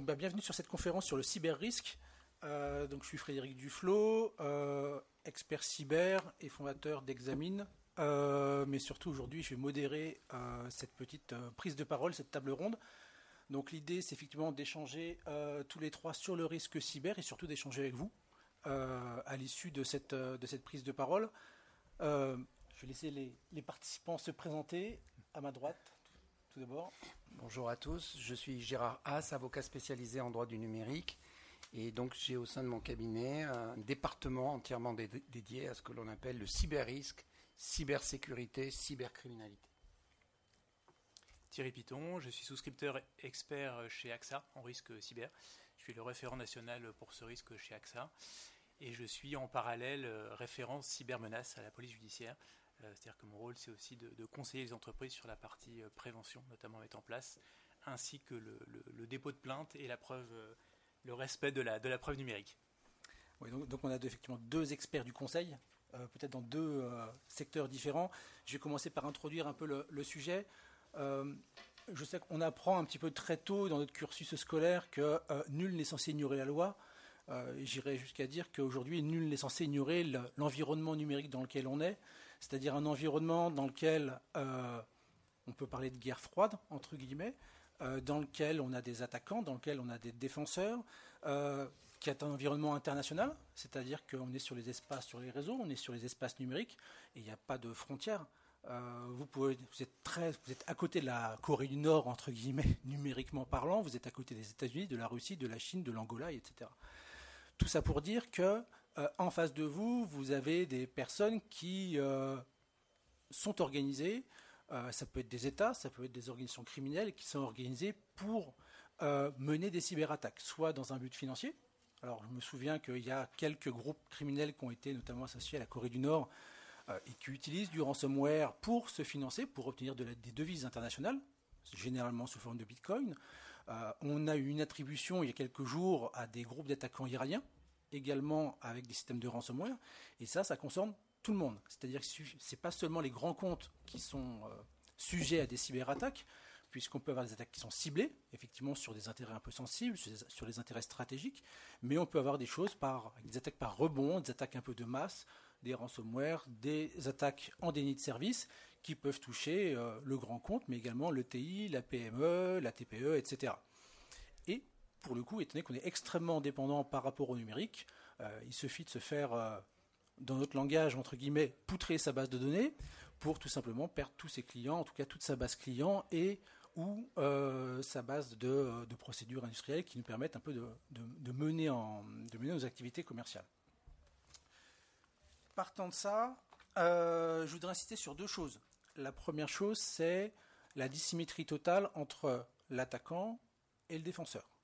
Bah, bienvenue sur cette conférence sur le cyber-risque. Euh, donc, je suis Frédéric Duflo, euh, expert cyber et fondateur d'Examine. Euh, mais surtout aujourd'hui, je vais modérer cette petite prise de parole, cette table ronde. Donc l'idée, c'est effectivement d'échanger tous les trois sur le risque cyber et surtout d'échanger avec vous à l'issue de cette, de cette prise de parole. je vais laisser les, les participants se présenter à ma droite tout d'abord. Bonjour à tous, je suis Gérard Haas, avocat spécialisé en droit du numérique. Et donc j'ai au sein de mon cabinet un département entièrement dédié à ce que l'on appelle le cyber-risque, cybersécurité, cybercriminalité. Thierry Piton, je suis souscripteur expert chez AXA en risque cyber. Je suis le référent national pour ce risque chez AXA. Et je suis en parallèle référent cybermenace à la police judiciaire. Euh, c'est-à-dire que mon rôle, c'est aussi de, conseiller les entreprises sur la partie euh, prévention, notamment mettre en place, ainsi que le, dépôt de plainte et la preuve, euh, le respect de la, preuve numérique. Donc, on a effectivement deux experts du conseil, peut-être dans deux secteurs différents. Je vais commencer par introduire un peu le, sujet. je sais qu'on apprend un petit peu très tôt dans notre cursus scolaire que nul n'est censé ignorer la loi. J'irais jusqu'à dire qu'aujourd'hui, nul n'est censé ignorer l'environnement numérique dans lequel on est c'est-à-dire un environnement dans lequel euh, on peut parler de guerre froide, entre guillemets, euh, dans lequel on a des attaquants, dans lequel on a des défenseurs, euh, qui est un environnement international, c'est-à-dire qu'on est sur les espaces, sur les réseaux, on est sur les espaces numériques, et il n'y a pas de frontières. vous, êtes vous êtes à côté de la Corée du Nord, entre guillemets, numériquement parlant, vous êtes à côté des États-Unis, de la Russie, de la Chine, de l'Angola, etc. Tout ça pour dire que euh, en face de vous, vous avez des personnes qui euh, sont organisées. Euh, ça peut être des États, ça peut être des organisations criminelles qui sont organisées pour mener des cyberattaques, soit dans un but financier. Alors, je me souviens qu'il y a quelques groupes criminels qui ont été notamment associés à la Corée du Nord et qui utilisent du ransomware pour se financer, pour obtenir de des devises internationales, généralement sous forme de bitcoin. on a eu une attribution il y a quelques jours à des groupes d'attaquants iraniens également avec des systèmes de ransomware. Et ça, ça concerne tout le monde. C'est-à-dire que ce n'est pas seulement les grands comptes qui sont euh, sujets à des cyberattaques, puisqu'on peut avoir des attaques qui sont ciblées, effectivement sur des intérêts un peu sensibles, sur des, intérêts stratégiques, mais on peut avoir des choses par des attaques par rebond, des attaques un peu de masse, des ransomware, des attaques en déni de service qui peuvent toucher euh, le grand compte, mais également le TI, la PME, la TPE, etc pour le coup, étant donné qu'on est extrêmement dépendant par rapport au numérique, euh, il suffit de se faire, euh, dans notre langage, entre guillemets, poutrer sa base de données pour tout simplement perdre tous ses clients, en tout cas toute sa base client et ou euh, sa base de, procédures industrielles qui nous permettent un peu de, mener en, de mener nos activités commerciales. Partant de ça, je voudrais insister sur deux choses. La première chose, c'est la dissymétrie totale entre l'attaquant et le défenseur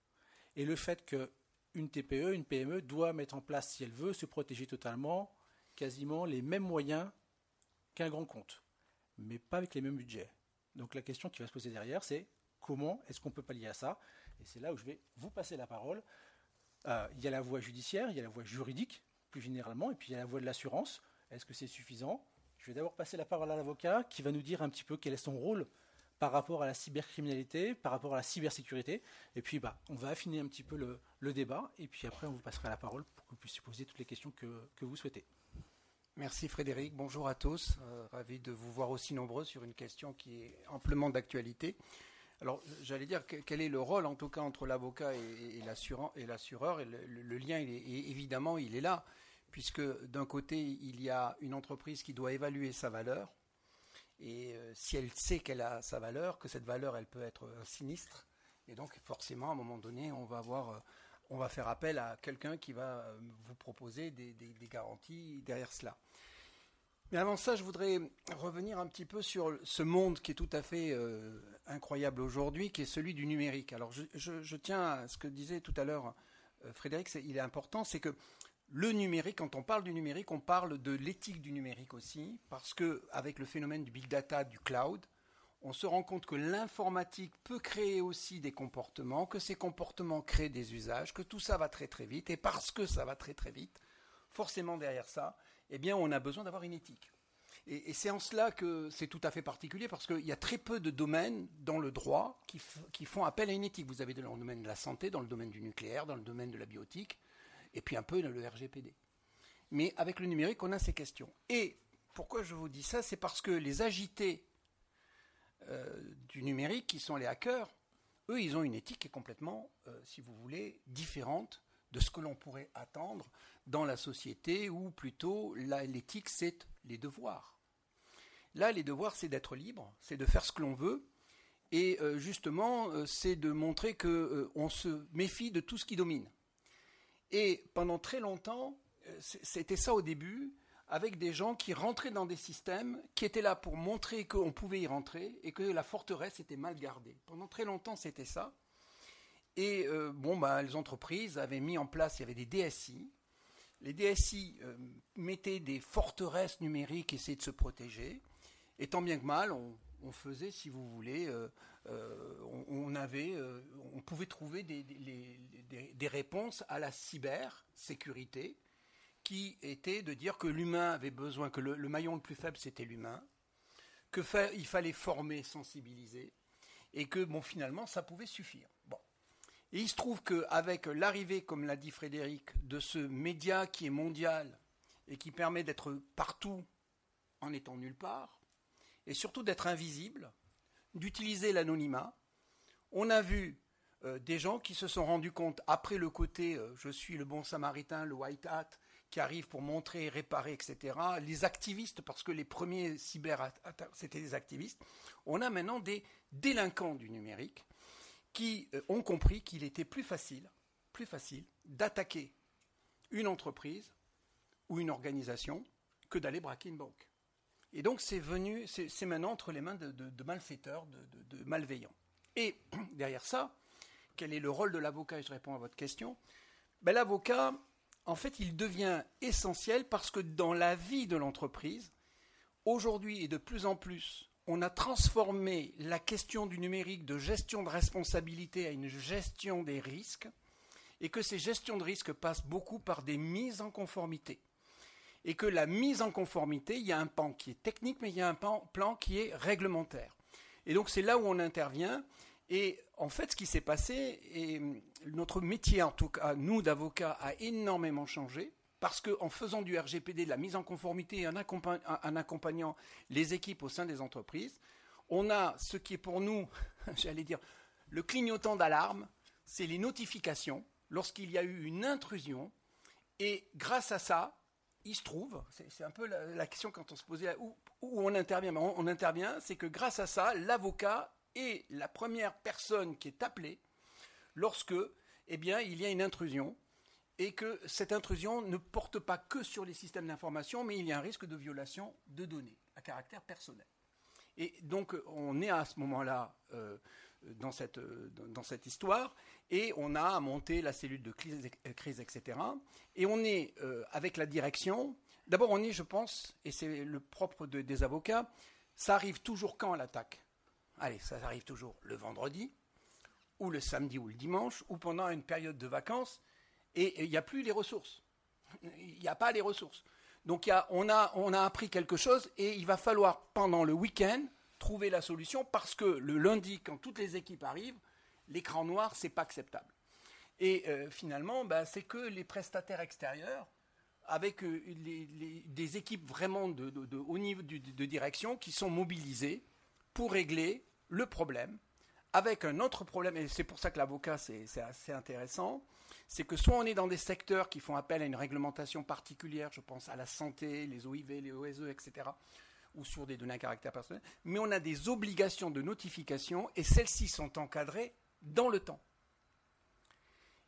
et le fait qu'une TPE, une PME doit mettre en place, si elle veut se protéger totalement, quasiment les mêmes moyens qu'un grand compte, mais pas avec les mêmes budgets. Donc la question qui va se poser derrière, c'est comment est-ce qu'on peut pallier à ça? Et c'est là où je vais vous passer la parole. Euh, il y a la voie judiciaire, il y a la voie juridique, plus généralement, et puis il y a la voie de l'assurance. Est-ce que c'est suffisant? Je vais d'abord passer la parole à l'avocat qui va nous dire un petit peu quel est son rôle par rapport à la cybercriminalité, par rapport à la cybersécurité. Et puis, bah, on va affiner un petit peu le, débat. Et puis après, on vous passera la parole pour que vous puissiez poser toutes les questions que, vous souhaitez. Merci Frédéric. Bonjour à tous. Euh, ravi de vous voir aussi nombreux sur une question qui est amplement d'actualité. Alors, j'allais dire quel est le rôle, en tout cas, entre l'avocat et, l'assureur? Et, le, lien, est, évidemment, il est là, puisque d'un côté, il y a une entreprise qui doit évaluer sa valeur, et euh, si elle sait qu'elle a sa valeur, que cette valeur, elle peut être euh, sinistre, et donc forcément, à un moment donné, on va avoir, euh, on va faire appel à quelqu'un qui va vous proposer des, garanties derrière cela. Mais avant ça, je voudrais revenir un petit peu sur ce monde qui est tout à fait incroyable aujourd'hui, qui est celui du numérique. Alors, je, tiens à ce que disait tout à l'heure Frédéric, il est important, c'est que le numérique, quand on parle du numérique, on parle de l'éthique du numérique aussi, parce que avec le phénomène du big data, du cloud, on se rend compte que l'informatique peut créer aussi des comportements, que ces comportements créent des usages, que tout ça va très très vite, et parce que ça va très très vite, forcément derrière ça, eh bien, on a besoin d'avoir une éthique. Et, c'est en cela que c'est tout à fait particulier, parce qu'il y a très peu de domaines dans le droit qui, qui, font appel à une éthique. Vous avez dans le domaine de la santé, dans le domaine du nucléaire, dans le domaine de la biotique, et puis un peu le RGPD. Mais avec le numérique, on a ces questions. Et pourquoi je vous dis ça C'est parce que les agités euh, du numérique, qui sont les hackers, eux, ils ont une éthique qui est complètement, euh, si vous voulez, différente de ce que l'on pourrait attendre dans la société, où plutôt l'éthique, c'est les devoirs. Là, les devoirs, c'est d'être libre, c'est de faire ce que l'on veut, et euh, justement, c'est de montrer qu'on se méfie de tout ce qui domine. Et pendant très longtemps, c'était ça au début, avec des gens qui rentraient dans des systèmes qui étaient là pour montrer qu'on pouvait y rentrer et que la forteresse était mal gardée. Pendant très longtemps, c'était ça. Et euh, bon, bah, les entreprises avaient mis en place, il y avait des DSI. Les DSI euh, mettaient des forteresses numériques, essayaient de se protéger. Et tant bien que mal, on, faisait, si vous voulez, euh, on, avait, on pouvait trouver des réponses à la cybersécurité qui était de dire que l'humain avait besoin, que le, maillon le plus faible c'était l'humain, que fallait former, sensibiliser, et que bon finalement ça pouvait suffire. Bon. Et il se trouve qu'avec l'arrivée, comme l'a dit Frédéric, de ce média qui est mondial et qui permet d'être partout en étant nulle part, et surtout d'être invisible, d'utiliser l'anonymat, on a vu euh, des gens qui se sont rendus compte, après le côté euh, je suis le bon samaritain, le white hat, qui arrivent pour montrer, réparer, etc. Les activistes, parce que les premiers cyber c'était des activistes. On a maintenant des délinquants du numérique qui euh, ont compris qu'il était plus facile, plus facile d'attaquer une entreprise ou une organisation que d'aller braquer une banque. Et donc c'est venu, c'est maintenant entre les mains de, malfaiteurs, de, malveillants. Et derrière ça, quel est le rôle de l'avocat Je réponds à votre question. Ben, l'avocat, en fait, il devient essentiel parce que dans la vie de l'entreprise, aujourd'hui et de plus en plus, on a transformé la question du numérique de gestion de responsabilité à une gestion des risques, et que ces gestions de risques passent beaucoup par des mises en conformité. Et que la mise en conformité, il y a un pan qui est technique, mais il y a un plan qui est réglementaire. Et donc c'est là où on intervient, et en fait, ce qui s'est passé, et notre métier, en tout cas, nous d'avocats, a énormément changé. Parce qu'en faisant du RGPD, de la mise en conformité et en, accompagnant les équipes au sein des entreprises, on a ce qui est pour nous, j'allais dire, le clignotant d'alarme, c'est les notifications lorsqu'il y a eu une intrusion. Et grâce à ça, il se trouve, c'est un peu la, question quand on se posait où, où on intervient? On, on intervient, c'est que grâce à ça, l'avocat est la première personne qui est appelée lorsque eh bien, il y a une intrusion et que cette intrusion ne porte pas que sur les systèmes d'information, mais il y a un risque de violation de données à caractère personnel. Et donc on est à ce moment-là euh, dans, cette, histoire, et on a monté la cellule de crise, crise etc. Et on est euh, avec la direction, d'abord on est, je pense, et c'est le propre des avocats, ça arrive toujours quand l'attaque? Allez, ça arrive toujours le vendredi, ou le samedi ou le dimanche, ou pendant une période de vacances, et il n'y a plus les ressources. Il n'y a pas les ressources. Donc on, a, appris quelque chose, et il va falloir, pendant le week-end, trouver la solution, parce que le lundi, quand toutes les équipes arrivent, l'écran noir, c'est pas acceptable. Et euh, finalement, bah, c'est que les prestataires extérieurs, avec euh, des équipes vraiment de, haut niveau de direction, qui sont mobilisées pour régler le problème avec un autre problème, et c'est pour ça que l'avocat, c'est assez intéressant, c'est que soit on est dans des secteurs qui font appel à une réglementation particulière, je pense à la santé, les OIV, les OSE, etc., ou sur des données à caractère personnel, mais on a des obligations de notification, et celles-ci sont encadrées dans le temps.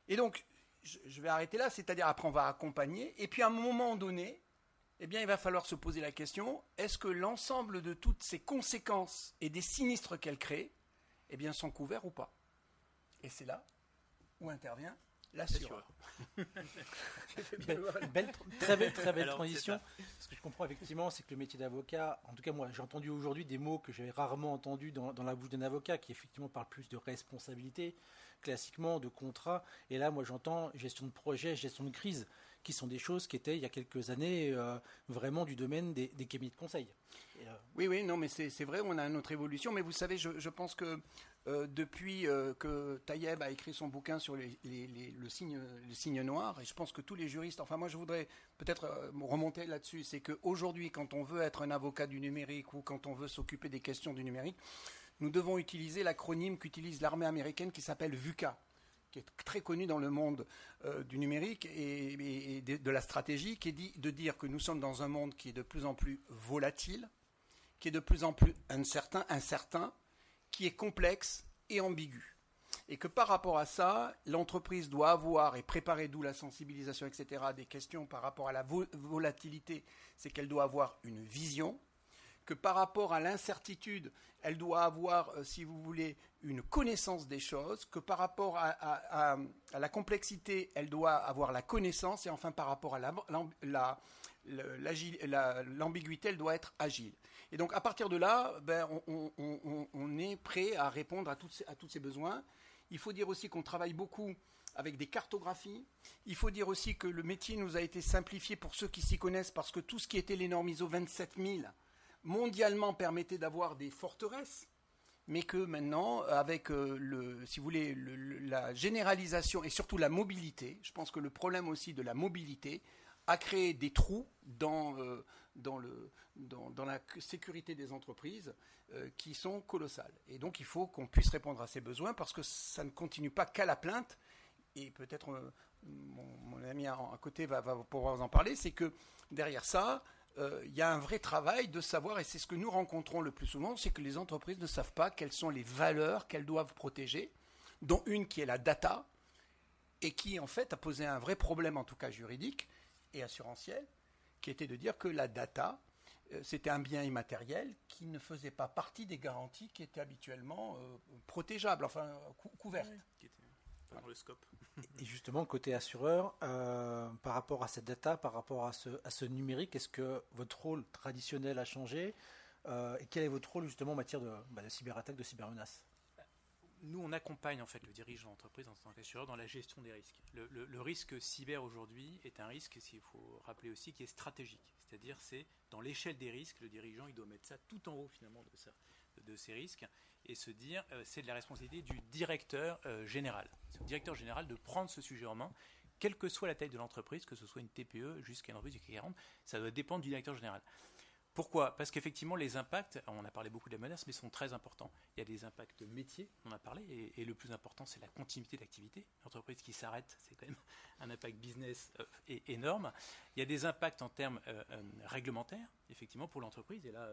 Et donc, je vais arrêter là, c'est-à-dire après on va accompagner, et puis à un moment donné, eh bien, il va falloir se poser la question est-ce que l'ensemble de toutes ces conséquences et des sinistres qu'elle crée, eh bien, sont couverts ou pas? Et c'est là où intervient l'assureur. belle, très belle, très belle transition. Ce que je comprends effectivement, c'est que le métier d'avocat, en tout cas moi, j'ai entendu aujourd'hui des mots que j'avais rarement entendus dans, dans, la bouche d'un avocat, qui effectivement parle plus de responsabilité. classiquement de contrat. Et là, moi, j'entends gestion de projet, gestion de crise, qui sont des choses qui étaient il y a quelques années euh, vraiment du domaine des, cabinets de conseil. Oui, oui, non, mais c'est vrai, on a une autre évolution. Mais vous savez, je, pense que depuis que Taïeb a écrit son bouquin sur le signe noir, et je pense que tous les juristes, enfin moi je voudrais peut-être remonter là-dessus, c'est qu'aujourd'hui, quand on veut être un avocat du numérique ou quand on veut s'occuper des questions du numérique, nous devons utiliser l'acronyme qu'utilise l'armée américaine qui s'appelle VUCA, qui est très connu dans le monde euh, du numérique et, de, la stratégie, qui est de dire que nous sommes dans un monde qui est de plus en plus volatile, qui est de plus en plus incertain, incertain qui est complexe et ambigu. Et que par rapport à ça, l'entreprise doit avoir et préparer, d'où la sensibilisation, etc., des questions par rapport à la volatilité, c'est qu'elle doit avoir une vision, que par rapport à l'incertitude, elle doit avoir, euh, si vous voulez, une connaissance des choses, que par rapport à, la complexité, elle doit avoir la connaissance, et enfin par rapport à l'ambiguïté, elle doit être agile. Et donc à partir de là, ben, on, est prêt à répondre à, tous ces besoins. Il faut dire aussi qu'on travaille beaucoup avec des cartographies. Il faut dire aussi que le métier nous a été simplifié pour ceux qui s'y connaissent, parce que tout ce qui était les normes ISO 27000, mondialement permettait d'avoir des forteresses, mais que maintenant, avec euh, le, si vous voulez, la généralisation et surtout la mobilité, je pense que le problème aussi de la mobilité a créé des trous dans, euh, dans, le, dans, la sécurité des entreprises euh, qui sont colossales. Et donc il faut qu'on puisse répondre à ces besoins parce que ça ne continue pas qu'à la plainte. Et peut-être mon, ami à, côté va, va pouvoir vous en parler, c'est que derrière ça, il y a un vrai travail de savoir, et c'est ce que nous rencontrons le plus souvent, c'est que les entreprises ne savent pas quelles sont les valeurs qu'elles doivent protéger, dont une qui est la data, et qui en fait a posé un vrai problème, en tout cas juridique et assurantiel, qui était de dire que la data, euh, c'était un bien immatériel qui ne faisait pas partie des garanties qui étaient habituellement euh, protégeables, enfin couvertes. Dans le scope. Et justement, côté assureur, euh, par rapport à cette data, par rapport à ce, à ce numérique, est-ce que votre rôle traditionnel a changé euh, Et quel est votre rôle justement en matière de, bah, de cyberattaque, de cybermenace? Nous, on accompagne en fait le dirigeant d'entreprise en tant qu'assureur dans la gestion des risques. Le, le, risque cyber aujourd'hui est un risque, s'il faut rappeler aussi, qui est stratégique. C'est-à-dire, c'est dans l'échelle des risques, le dirigeant, il doit mettre ça tout en haut finalement de, ça, de ces risques et se dire euh, c'est de la responsabilité du directeur euh, général. C'est au directeur général de prendre ce sujet en main, quelle que soit la taille de l'entreprise, que ce soit une TPE jusqu'à une entreprise du 40, ça doit dépendre du directeur général. Pourquoi? Parce qu'effectivement, les impacts, on a parlé beaucoup de la menace, mais sont très importants. Il y a des impacts métiers, on a parlé, et, le plus important, c'est la continuité d'activité. L'entreprise qui s'arrête, c'est quand même un impact business euh, énorme. Il y a des impacts en termes euh, euh, réglementaires, effectivement, pour l'entreprise, et là,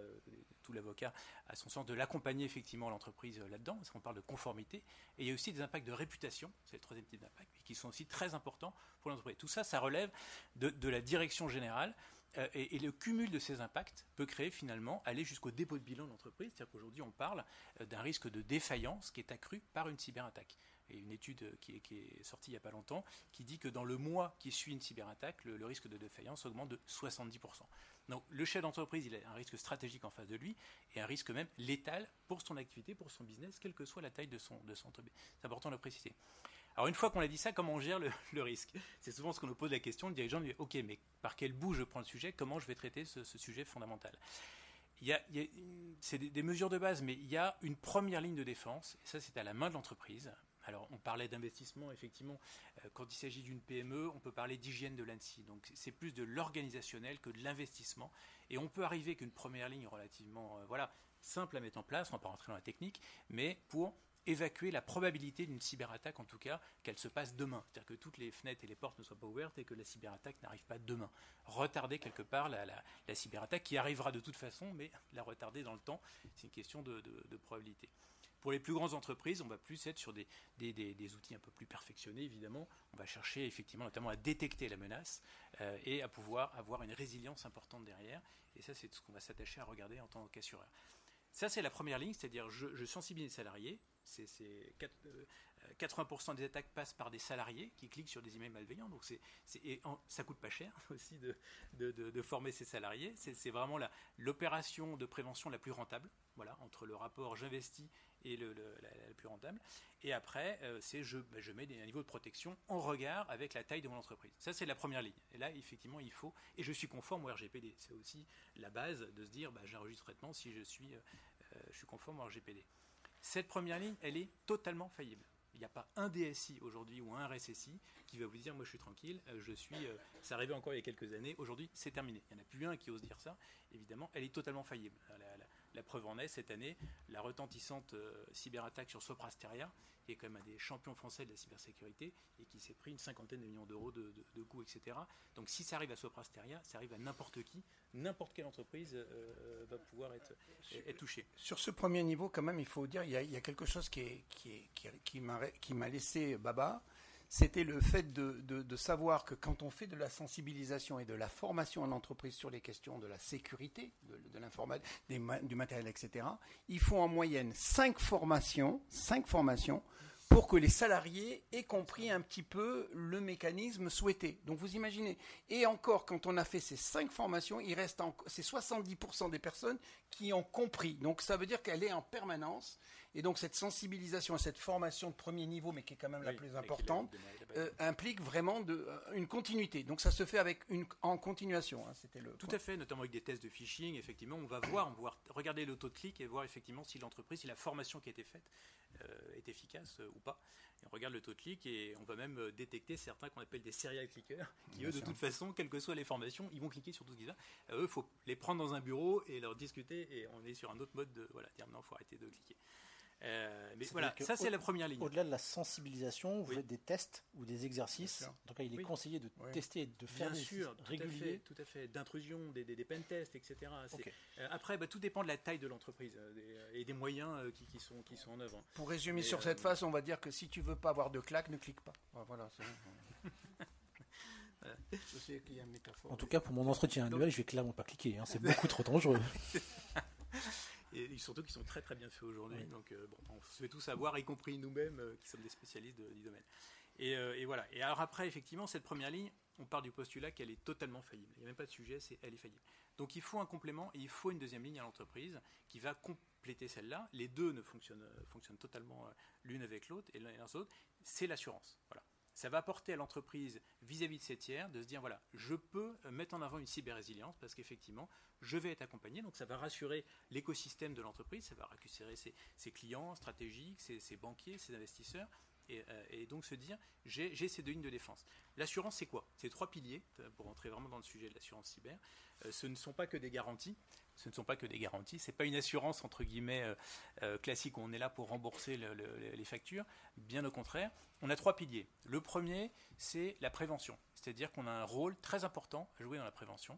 tout l'avocat a son sens de l'accompagner, effectivement, l'entreprise là-dedans, parce qu'on parle de conformité. Et il y a aussi des impacts de réputation, c'est le troisième type d'impact, qui sont aussi très importants pour l'entreprise. Tout ça, ça relève de la direction générale euh, et, le cumul de ces impacts peut créer finalement, aller jusqu'au dépôt de bilan de l'entreprise. C'est-à-dire qu'aujourd'hui, on parle euh, d'un risque de défaillance qui est accru par une cyberattaque. Et une étude qui est, sortie il n'y a pas longtemps qui dit que dans le mois qui suit une cyberattaque, le, risque de défaillance augmente de 70%. Donc le chef d'entreprise, il a un risque stratégique en face de lui et un risque même létal pour son activité, pour son business, quelle que soit la taille de son, de son entreprise. C'est important de le préciser. Alors une fois qu'on a dit ça, comment on gère le, risque? C'est souvent ce qu'on nous pose la question, le dirigeant dit ok, mais par quel bout je prends le sujet? Comment je vais traiter ce, sujet fondamental? Il y a, c'est des, mesures de base, mais il y a une première ligne de défense, et ça c'est à la main de l'entreprise. Alors on parlait d'investissement, effectivement, euh, quand il s'agit d'une PME, on peut parler d'hygiène de l'ANSI, donc c'est plus de l'organisationnel que de l'investissement, et on peut arriver qu'une première ligne relativement euh, voilà, simple à mettre en place, on ne va pas rentrer dans la technique, mais pour évacuer la probabilité d'une cyberattaque, en tout cas, qu'elle se passe demain. C'est-à-dire que toutes les fenêtres et les portes ne soient pas ouvertes et que la cyberattaque n'arrive pas demain. Retarder quelque part la, cyberattaque qui arrivera de toute façon, mais la retarder dans le temps, c'est une question de, probabilité. Pour les plus grandes entreprises, on va plus être sur des, outils un peu plus perfectionnés, évidemment. On va chercher effectivement notamment à détecter la menace euh, et à pouvoir avoir une résilience importante derrière. Et ça, c'est ce qu'on va s'attacher à regarder en tant qu'assureur. Ça, c'est la première ligne, c'est-à-dire je, je sensibilise les salariés, c'est 80% euh, des attaques passent par des salariés qui cliquent sur des emails malveillants. Donc c'est, et ça coûte pas cher aussi de, former ces salariés. C'est, vraiment l'opération de prévention la plus rentable. Voilà, entre le rapport j'investis et le, la, plus rentable. Et après, euh, c'est je, bah, je mets des, un niveau de protection en regard avec la taille de mon entreprise. Ça, c'est la première ligne. Et là, effectivement, il faut, et je suis conforme au RGPD. C'est aussi la base de se dire, bah, j'enregistre traitement si je suis, euh, euh, je suis conforme au RGPD. Cette première ligne, elle est totalement faillible. Il n'y a pas un DSI aujourd'hui ou un RSSI qui va vous dire moi je suis tranquille, je suis. ça arrivait encore il y a quelques années. Aujourd'hui, c'est terminé. Il n'y en a plus un qui ose dire ça. Évidemment, elle est totalement faillible. Preuve en est, cette année, la retentissante euh, cyberattaque sur Soprasteria, qui est quand même un des champions français de la cybersécurité et qui s'est pris une cinquantaine de millions d'euros de, coûts, etc. Donc si ça arrive à Soprasteria, ça arrive à n'importe qui, n'importe quelle entreprise euh, va pouvoir être, être, touchée. Sur ce premier niveau, quand même, il faut dire, il y a, quelque chose qui, est, qui, qui, qui m'a laissé baba c'était le fait de, savoir que quand on fait de la sensibilisation et de la formation en entreprise sur les questions de la sécurité, de, l'informatique, du matériel, etc., il faut en moyenne cinq formations, cinq formations pour que les salariés aient compris un petit peu le mécanisme souhaité. Donc vous imaginez. Et encore, quand on a fait ces cinq formations, il reste c'est 70% des personnes qui ont compris. Donc ça veut dire qu'elle est en permanence. Et donc cette sensibilisation et cette formation de premier niveau, mais qui est quand même la plus importante, euh, implique vraiment de, euh, une continuité. Donc ça se fait avec une, en continuation. Hein, c'était le Tout à fait, notamment avec des tests de phishing. Effectivement, on va voir, on va regarder le taux de clic et voir effectivement si l'entreprise, si la formation qui a été faite euh, est efficace ou pas. Et on regarde le taux de clic et on va même détecter certains qu'on appelle des serial clickers, qui eux, de toute façon, quelles que soient les formations, ils vont cliquer sur tout ce qu'ils ont. eux, il faut les prendre dans un bureau et leur discuter et on est sur un autre mode de voilà, dire non, il faut arrêter de cliquer. Euh, mais voilà, ça c'est la première ligne. Au-delà de la sensibilisation, vous faites des tests ou des exercices. Donc il est conseillé de tester et de faire Bien des sûr, réguliers. Tout à fait, d'intrusion, des, des, pen tests, etc. Euh, après, bah, tout dépend de la taille de l'entreprise euh, et des moyens qui, qui, sont, qui sont en œuvre. Pour résumer sur cette phase, on va dire que si tu veux pas avoir de claque, ne clique pas. Voilà, Je sais qu'il y a une métaphore. En tout cas, pour mon entretien annuel, je vais clairement pas cliquer. Hein. C'est beaucoup trop dangereux. et surtout qu'ils sont très très bien faits aujourd'hui. Donc euh, bon, on se fait tout savoir, y compris nous-mêmes euh, qui sommes des spécialistes du domaine. Euh, et, voilà. Et alors après, effectivement, cette première ligne, on part du postulat qu'elle est totalement faillible. Il n'y a même pas de sujet, c'est elle est faillible. Donc il faut un complément et il faut une deuxième ligne à l'entreprise qui va compléter celle-là. Les deux ne fonctionnent, fonctionnent totalement l'une avec l'autre et l'un et l'autre. C'est l'assurance. Voilà ça va apporter à l'entreprise vis-à-vis de ses tiers de se dire voilà, je peux mettre en avant une cyber-résilience parce qu'effectivement, je vais être accompagné. Donc ça va rassurer l'écosystème de l'entreprise, ça va rassurer ses, clients stratégiques, ses, banquiers, ses investisseurs. Euh, et, donc se dire j'ai ces deux lignes de défense. L'assurance, c'est quoi? C'est trois piliers, euh, pour entrer vraiment dans le sujet de l'assurance cyber. Euh, ce ne sont pas que des garanties, ce ne sont pas que des garanties. C'est pas une assurance entre guillemets classique où on est là pour rembourser les factures. Bien au contraire, on a trois piliers. Le premier, c'est la prévention, c'est-à-dire qu'on a un rôle très important à jouer dans la prévention,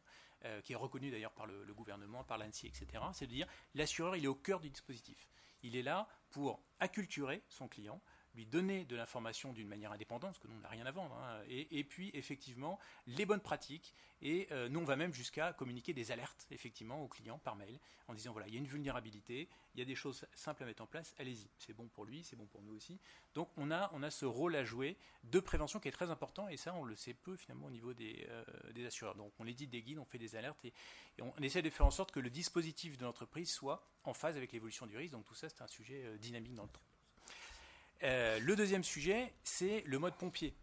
qui est reconnu d'ailleurs par le, gouvernement, par l'ANSI, etc. C'est de dire l'assureur, il est au cœur du dispositif. Il est là pour acculturer son client, lui donner de l'information d'une manière indépendante, parce que nous, on n'a rien à vendre, hein, et, puis effectivement les bonnes pratiques, et euh, nous, on va même jusqu'à communiquer des alertes, effectivement, aux clients par mail, en disant, voilà, il y a une vulnérabilité, il y a des choses simples à mettre en place, allez-y, c'est bon pour lui, c'est bon pour nous aussi. Donc on a, ce rôle à jouer de prévention qui est très important, et ça, on le sait peu finalement au niveau des, euh, assureurs. Donc on les dit des guides, on fait des alertes, et, on, essaie de faire en sorte que le dispositif de l'entreprise soit en phase avec l'évolution du risque, donc tout ça, c'est un sujet euh, dynamique dans le temps. Euh, le deuxième sujet, c'est le mode pompier.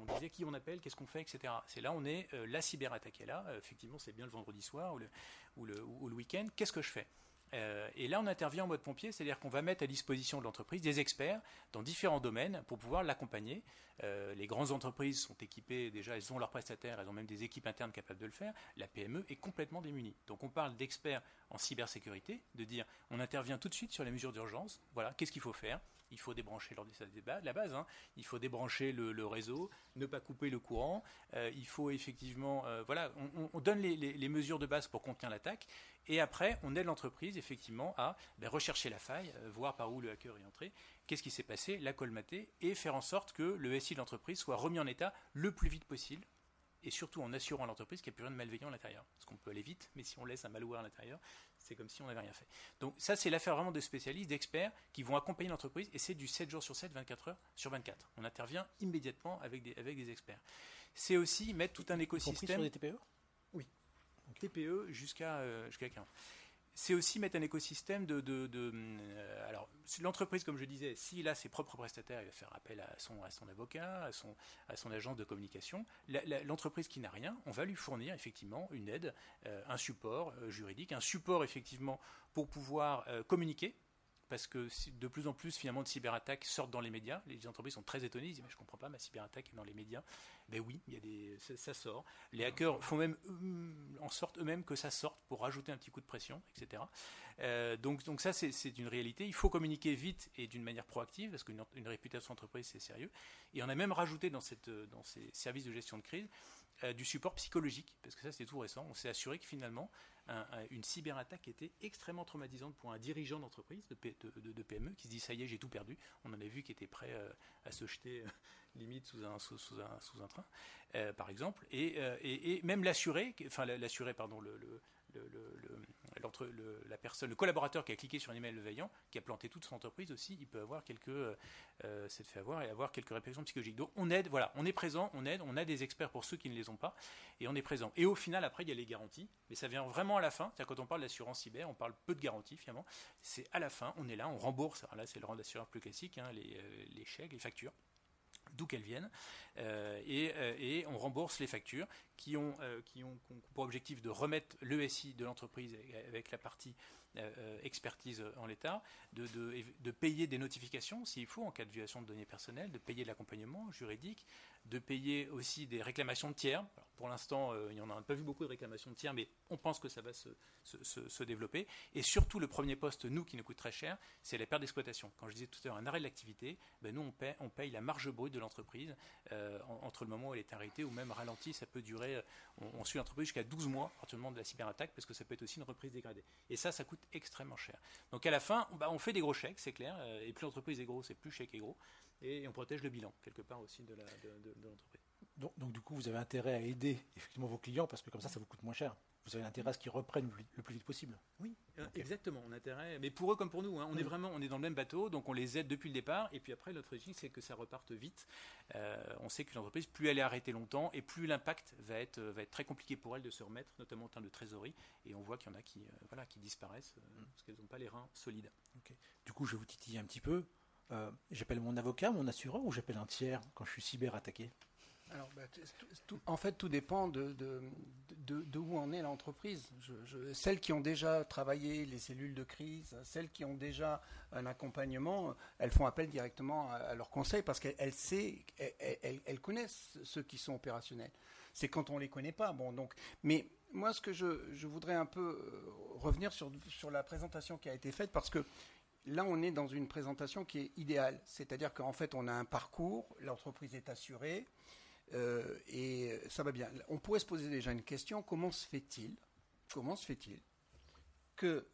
On disait qui on appelle, qu'est-ce qu'on fait, etc. C'est là, on est, euh, la cyberattaque est là. Euh, effectivement, c'est bien le vendredi soir ou le, week-end. Qu'est-ce que je fais? Et là, on intervient en mode pompier, c'est-à-dire qu'on va mettre à disposition de l'entreprise des experts dans différents domaines pour pouvoir l'accompagner. les grandes entreprises sont équipées, déjà, elles ont leurs prestataires, elles ont même des équipes internes capables de le faire. La PME est complètement démunie. Donc, on parle d'experts en cybersécurité, de dire on intervient tout de suite sur les mesures d'urgence. Voilà, qu'est-ce qu'il faut faire? Il faut débrancher la base, hein. il faut débrancher le, réseau, ne pas couper le courant, euh, il faut effectivement, euh, voilà, on, donne les, mesures de base pour contenir l'attaque, et après on aide l'entreprise effectivement à ben, rechercher la faille, euh, voir par où le hacker est entré, qu'est-ce qui s'est passé, la colmater, et faire en sorte que le SI de l'entreprise soit remis en état le plus vite possible et surtout en assurant à l'entreprise qu'il n'y a plus rien de malveillant à l'intérieur. Parce qu'on peut aller vite, mais si on laisse un malware à l'intérieur, c'est comme si on n'avait rien fait. Donc ça, c'est l'affaire vraiment de spécialistes, d'experts qui vont accompagner l'entreprise, et c'est du 7 jours sur 7, 24 heures sur 24. On intervient immédiatement avec des, avec des experts. C'est aussi mettre tout un écosystème... sur des TPE Oui. TPE jusqu'à euh, jusqu'à 15 c'est aussi mettre un écosystème de. euh, alors, l'entreprise, comme je disais, s'il a ses propres prestataires, il va faire appel à son, avocat, à son, à son agence de communication. L'entreprise qui n'a rien, on va lui fournir effectivement une aide, euh, un support euh, juridique, un support effectivement pour pouvoir communiquer parce que de plus en plus finalement de cyberattaques sortent dans les médias. Les entreprises sont très étonnées, ils disent mais je comprends pas, ma cyberattaque est dans les médias. Ben oui, il y a des, ça, sort. Les hackers font même en sorte eux-mêmes que ça sorte pour rajouter un petit coup de pression, etc. Euh, donc, donc ça c'est une réalité. Il faut communiquer vite et d'une manière proactive parce qu'une une réputation d'entreprise c'est sérieux. Et on a même rajouté dans, cette, dans ces services de gestion de crise euh, du support psychologique, parce que ça c'est tout récent. On s'est assuré que finalement, une cyberattaque était extrêmement traumatisante pour un dirigeant d'entreprise, de, PME, qui se dit ça y est, j'ai tout perdu. On en a vu qui était prêt euh, à se jeter euh, limite sous un, train, par exemple. Et, même l'assuré, enfin l'assuré, pardon, le, la personne, le collaborateur qui a cliqué sur un email veillant, qui a planté toute son entreprise aussi, il peut avoir quelques, euh, euh fait avoir et avoir quelques répercussions psychologiques. Donc on aide, voilà, on est présent, on aide, on a des experts pour ceux qui ne les ont pas, et on est présent. Et au final, après, il y a les garanties, mais ça vient vraiment à la fin. C'est-à-dire quand on parle d'assurance cyber, on parle peu de garanties finalement. C'est à la fin, on est là, on rembourse. Alors là, c'est le rang d'assureur plus classique, hein, euh, les chèques, les factures d'où qu'elles viennent, euh, euh, et, on rembourse les factures qui ont, euh, pour objectif de remettre l'ESI de l'entreprise avec la partie expertise en l'état, de, de, payer des notifications s'il faut en cas de violation de données personnelles, de payer l'accompagnement juridique, de payer aussi des réclamations de tiers. pour l'instant, il n'y en a pas vu beaucoup de réclamations de tiers, mais on pense que ça va se, se, développer. Et surtout, le premier poste, nous, qui nous coûte très cher, c'est la perte d'exploitation. Quand je disais tout à l'heure un arrêt de l'activité, ben, nous, on paye, on paye la marge brute de l'entreprise euh, entre le moment où elle est arrêtée ou même ralentie. Ça peut durer, euh, on, suit l'entreprise jusqu'à 12 mois à partir moment de la cyberattaque parce que ça peut être aussi une reprise dégradée. Et ça, ça coûte extrêmement cher. Donc à la fin, bah, on fait des gros chèques, c'est clair. Euh, et plus l'entreprise est grosse, et plus chèque est gros. Et on protège le bilan, quelque part aussi, de l'entreprise. donc, donc, du coup, vous avez intérêt à aider effectivement vos clients parce que comme ça, ça vous coûte moins cher vous avez intérêt à ce qu'ils reprennent le plus vite possible. Oui, euh, exactement. On a intérêt, mais pour eux comme pour nous, hein, on est vraiment, on est dans le même bateau, donc on les aide depuis le départ. Et puis après, notre stratégie, c'est que ça reparte vite. Euh, on sait qu'une entreprise, plus elle est arrêtée longtemps, et plus l'impact va être, va être très compliqué pour elle de se remettre, notamment en termes de trésorerie. Et on voit qu'il y en a qui, euh, voilà, qui disparaissent mm. parce qu'elles n'ont pas les reins solides. Du coup, je vais vous titiller un petit peu. J'appelle mon avocat, mon assureur, ou j'appelle un tiers quand je suis cyber attaqué alors, bah, en fait, tout dépend de, de, où en est l'entreprise. celles qui ont déjà travaillé les cellules de crise, celles qui ont déjà un accompagnement, elles font appel directement à, leurs conseils parce qu'elles elles, connaissent ceux qui sont opérationnels. C'est quand on les connaît pas. Bon, donc, mais moi, ce que je, voudrais un peu euh, revenir sur, sur la présentation qui a été faite parce que Là, on est dans une présentation qui est idéale, c'est-à-dire qu'en fait, on a un parcours, l'entreprise est assurée, euh, et ça va bien. On pourrait se poser déjà une question comment se fait-il que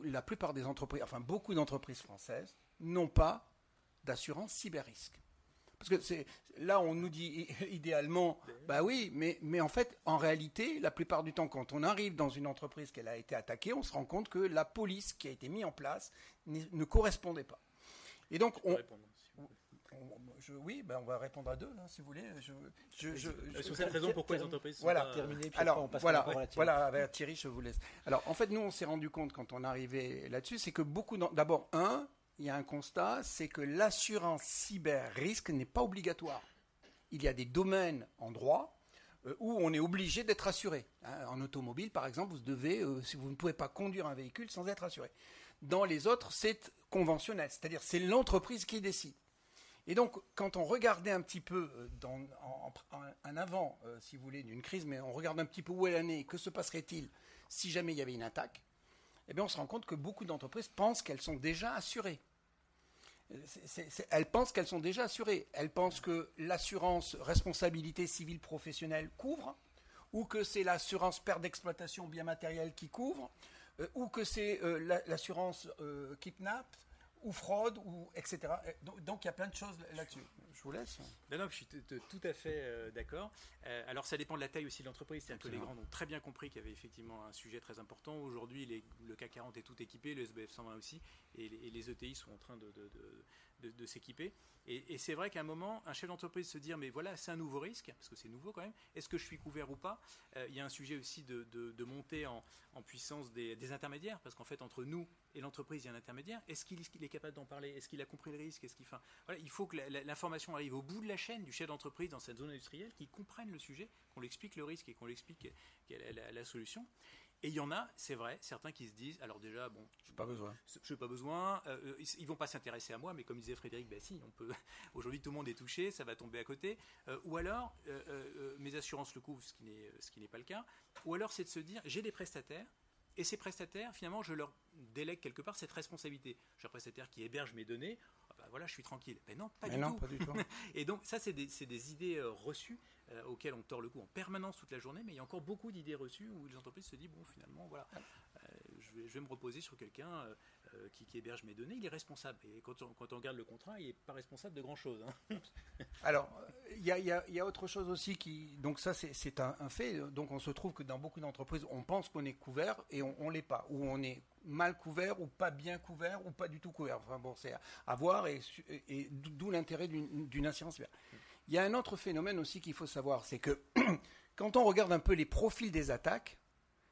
la plupart des entreprises, enfin beaucoup d'entreprises françaises, n'ont pas d'assurance cyber-risque? Parce que c'est là on nous dit idéalement, bah oui, mais, mais en fait, en réalité, la plupart du temps, quand on arrive dans une entreprise qu'elle a été attaquée, on se rend compte que la police qui a été mise en place ne correspondait pas. Et donc on, oui, ben on va répondre à deux, si vous voulez. Je, je, sur cette raison, pourquoi les entreprises voilà. sont terminées Alors, on passe voilà, voilà, Thierry, je vous laisse. Alors, en fait, nous, on s'est rendu compte quand on est arrivé là-dessus, c'est que beaucoup, d'abord, un, il y a un constat, c'est que l'assurance cyber-risque n'est pas obligatoire. Il y a des domaines en droit euh, où on est obligé d'être assuré. Hein, en automobile, par exemple, vous devez, euh, vous ne pouvez pas conduire un véhicule sans être assuré. Dans les autres, c'est conventionnel, c'est-à-dire c'est l'entreprise qui décide. Et donc, quand on regardait un petit peu euh, dans, en, avant, si vous voulez, d'une crise, mais on regarde un petit peu où est l'année, que se passerait-il si jamais il y avait une attaque, eh bien, on se rend compte que beaucoup d'entreprises pensent qu'elles sont déjà assurées. Elles pensent qu'elles sont déjà assurées. Elles pensent que l'assurance responsabilité civile professionnelle couvre, ou que c'est l'assurance perte d'exploitation bien matérielle qui couvre, euh, ou que c'est l'assurance kidnap, ou fraude, ou etc. Donc il y a plein de choses là-dessus. je vous laisse. Non, non, je suis tout à fait d'accord. alors, ça dépend de la taille aussi de l'entreprise. C'est-à-dire que les grands ont très bien compris qu'il y avait effectivement un sujet très important. Aujourd'hui, le CAC 40 est tout équipé, le SBF 120 aussi, et, les ETI sont en train de, de, s'équiper. Et, c'est vrai qu'à un moment, un chef d'entreprise se dire, mais voilà, c'est un nouveau risque, parce que c'est nouveau quand même, est-ce que je suis couvert ou pas euh, Il y a un sujet aussi de, de montée en, en puissance des, intermédiaires, parce qu'en fait, entre nous et l'entreprise, il y a un intermédiaire. Est-ce qu'il est capable d'en parler? Est-ce qu'il a compris le risque? Est-ce qu'il, il faut que l'information arrive au bout de la chaîne du chef d'entreprise dans cette zone industrielle, qu'il comprenne le sujet, qu'on lui explique le risque et qu'on lui explique la solution. Et il y en a, c'est vrai, certains qui se disent, alors déjà, bon, je n'ai pas besoin. Je n'ai pas besoin. Euh, ils, vont pas s'intéresser à moi, mais comme disait Frédéric, bah si, on peut. Aujourd'hui, tout le monde est touché, ça va tomber à côté. Euh, ou alors, euh, mes assurances le couvrent, ce qui n'est ce qui n'est pas le cas. Ou alors, c'est de se dire, j'ai des prestataires. Et ces prestataires, finalement, je leur délègue quelque part cette responsabilité. J'ai un prestataire qui héberge mes données, bah voilà, je suis tranquille. Mais non, pas, du, non tout. pas du tout. et donc, ça, c'est des, des, idées reçues euh, auxquelles on tord le cou en permanence toute la journée, mais il y a encore beaucoup d'idées reçues où les entreprises se disent bon finalement voilà, euh, je, vais, je, vais, me reposer sur quelqu'un euh, qui, héberge mes données, il est responsable. Et quand on, quand on regarde le contrat, il n'est pas responsable de grand chose. Hein. Alors il y, y, a, autre chose aussi qui donc ça c'est un, fait. Donc on se trouve que dans beaucoup d'entreprises on pense qu'on est couvert et on, ne l'est pas, ou on est mal couvert ou pas bien couvert ou pas du tout couvert. Enfin bon c'est à, voir et, et d'où l'intérêt d'une assurance il y a un autre phénomène aussi qu'il faut savoir, c'est que quand on regarde un peu les profils des attaques,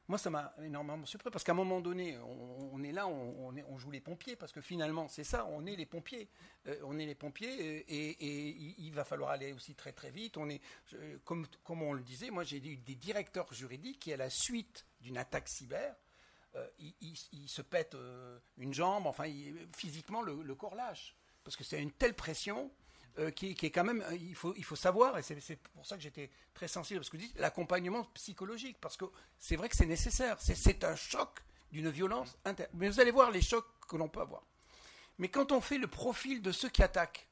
moi, ça m'a énormément surpris parce qu'à un moment donné, on, est là, on, joue les pompiers parce que finalement, c'est ça, on est les pompiers. Euh, on est les pompiers et, il, va falloir aller aussi très très vite. On est, comme, comme on le disait, moi j'ai eu des directeurs juridiques qui, à la suite d'une attaque cyber, euh, ils, se pètent euh, une jambe, enfin, physiquement, le, le corps lâche parce que c'est une telle pression euh, qui, est quand même, euh, il faut, il faut savoir, et c'est pour ça que j'étais très sensible à ce que vous dites, l'accompagnement psychologique, parce que c'est vrai que c'est nécessaire, c'est un choc d'une violence interne. Mais vous allez voir les chocs que l'on peut avoir. Mais quand on fait le profil de ceux qui attaquent,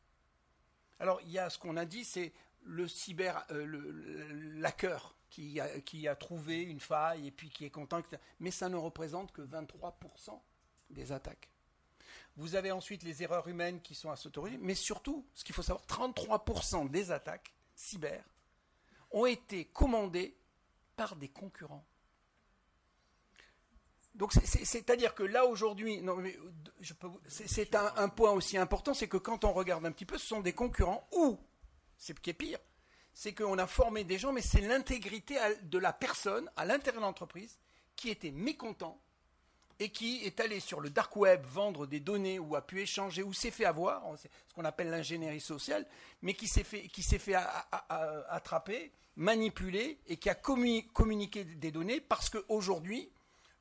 alors il y a ce qu'on a dit, c'est le cyber, euh, l'hacker qui a, qui a trouvé une faille et puis qui est content, mais ça ne représente que 23% des attaques. Vous avez ensuite les erreurs humaines qui sont à s'autoriser, mais surtout, ce qu'il faut savoir, 33% des attaques cyber ont été commandées par des concurrents. Donc c'est-à-dire que là aujourd'hui, c'est un, point aussi important, c'est que quand on regarde un petit peu, ce sont des concurrents ou, c'est ce qui est pire, c'est qu'on a formé des gens, mais c'est l'intégrité de la personne à l'intérieur de l'entreprise qui était mécontent et qui est allé sur le dark web vendre des données ou a pu échanger ou s'est fait avoir, ce qu'on appelle l'ingénierie sociale, mais qui s'est fait, qui s'est fait attraper, manipuler et qui a communiqué des données parce qu'aujourd'hui,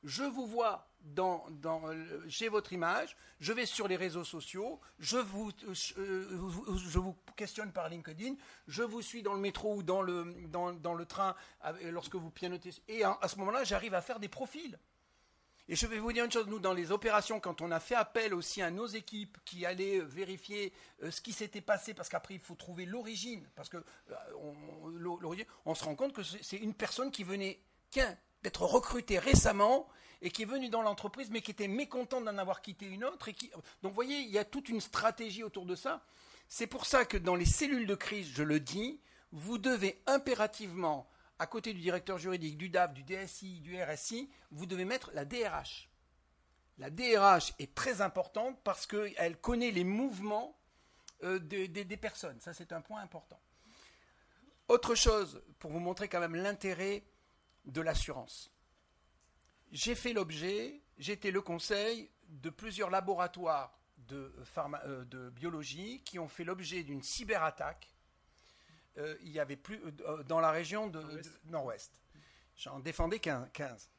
je vous vois dans, dans j'ai votre image, je vais sur les réseaux sociaux, je vous, je, vous questionne par LinkedIn, je vous suis dans le métro ou dans le, dans, dans le train lorsque vous pianotez, et à ce moment-là, j'arrive à faire des profils. Et je vais vous dire une chose, nous, dans les opérations, quand on a fait appel aussi à nos équipes qui allaient euh, vérifier euh, ce qui s'était passé, parce qu'après, il faut trouver l'origine, parce que euh, on, on se rend compte que c'est une personne qui venait, tiens, d'être recrutée récemment et qui est venue dans l'entreprise, mais qui était mécontente d'en avoir quitté une autre. Et qui... Donc, vous voyez, il y a toute une stratégie autour de ça. C'est pour ça que dans les cellules de crise, je le dis, vous devez impérativement à côté du directeur juridique, du DAF, du DSI, du RSI, vous devez mettre la DRH. La DRH est très importante parce qu'elle connaît les mouvements euh, des personnes. Ça, c'est un point important. Autre chose, pour vous montrer quand même l'intérêt de l'assurance. J'ai fait l'objet, été le conseil de plusieurs laboratoires de, euh, de biologie qui ont fait l'objet d'une cyberattaque euh, il y avait plus euh, dans la région de Nord-Ouest. J'en défendais 15.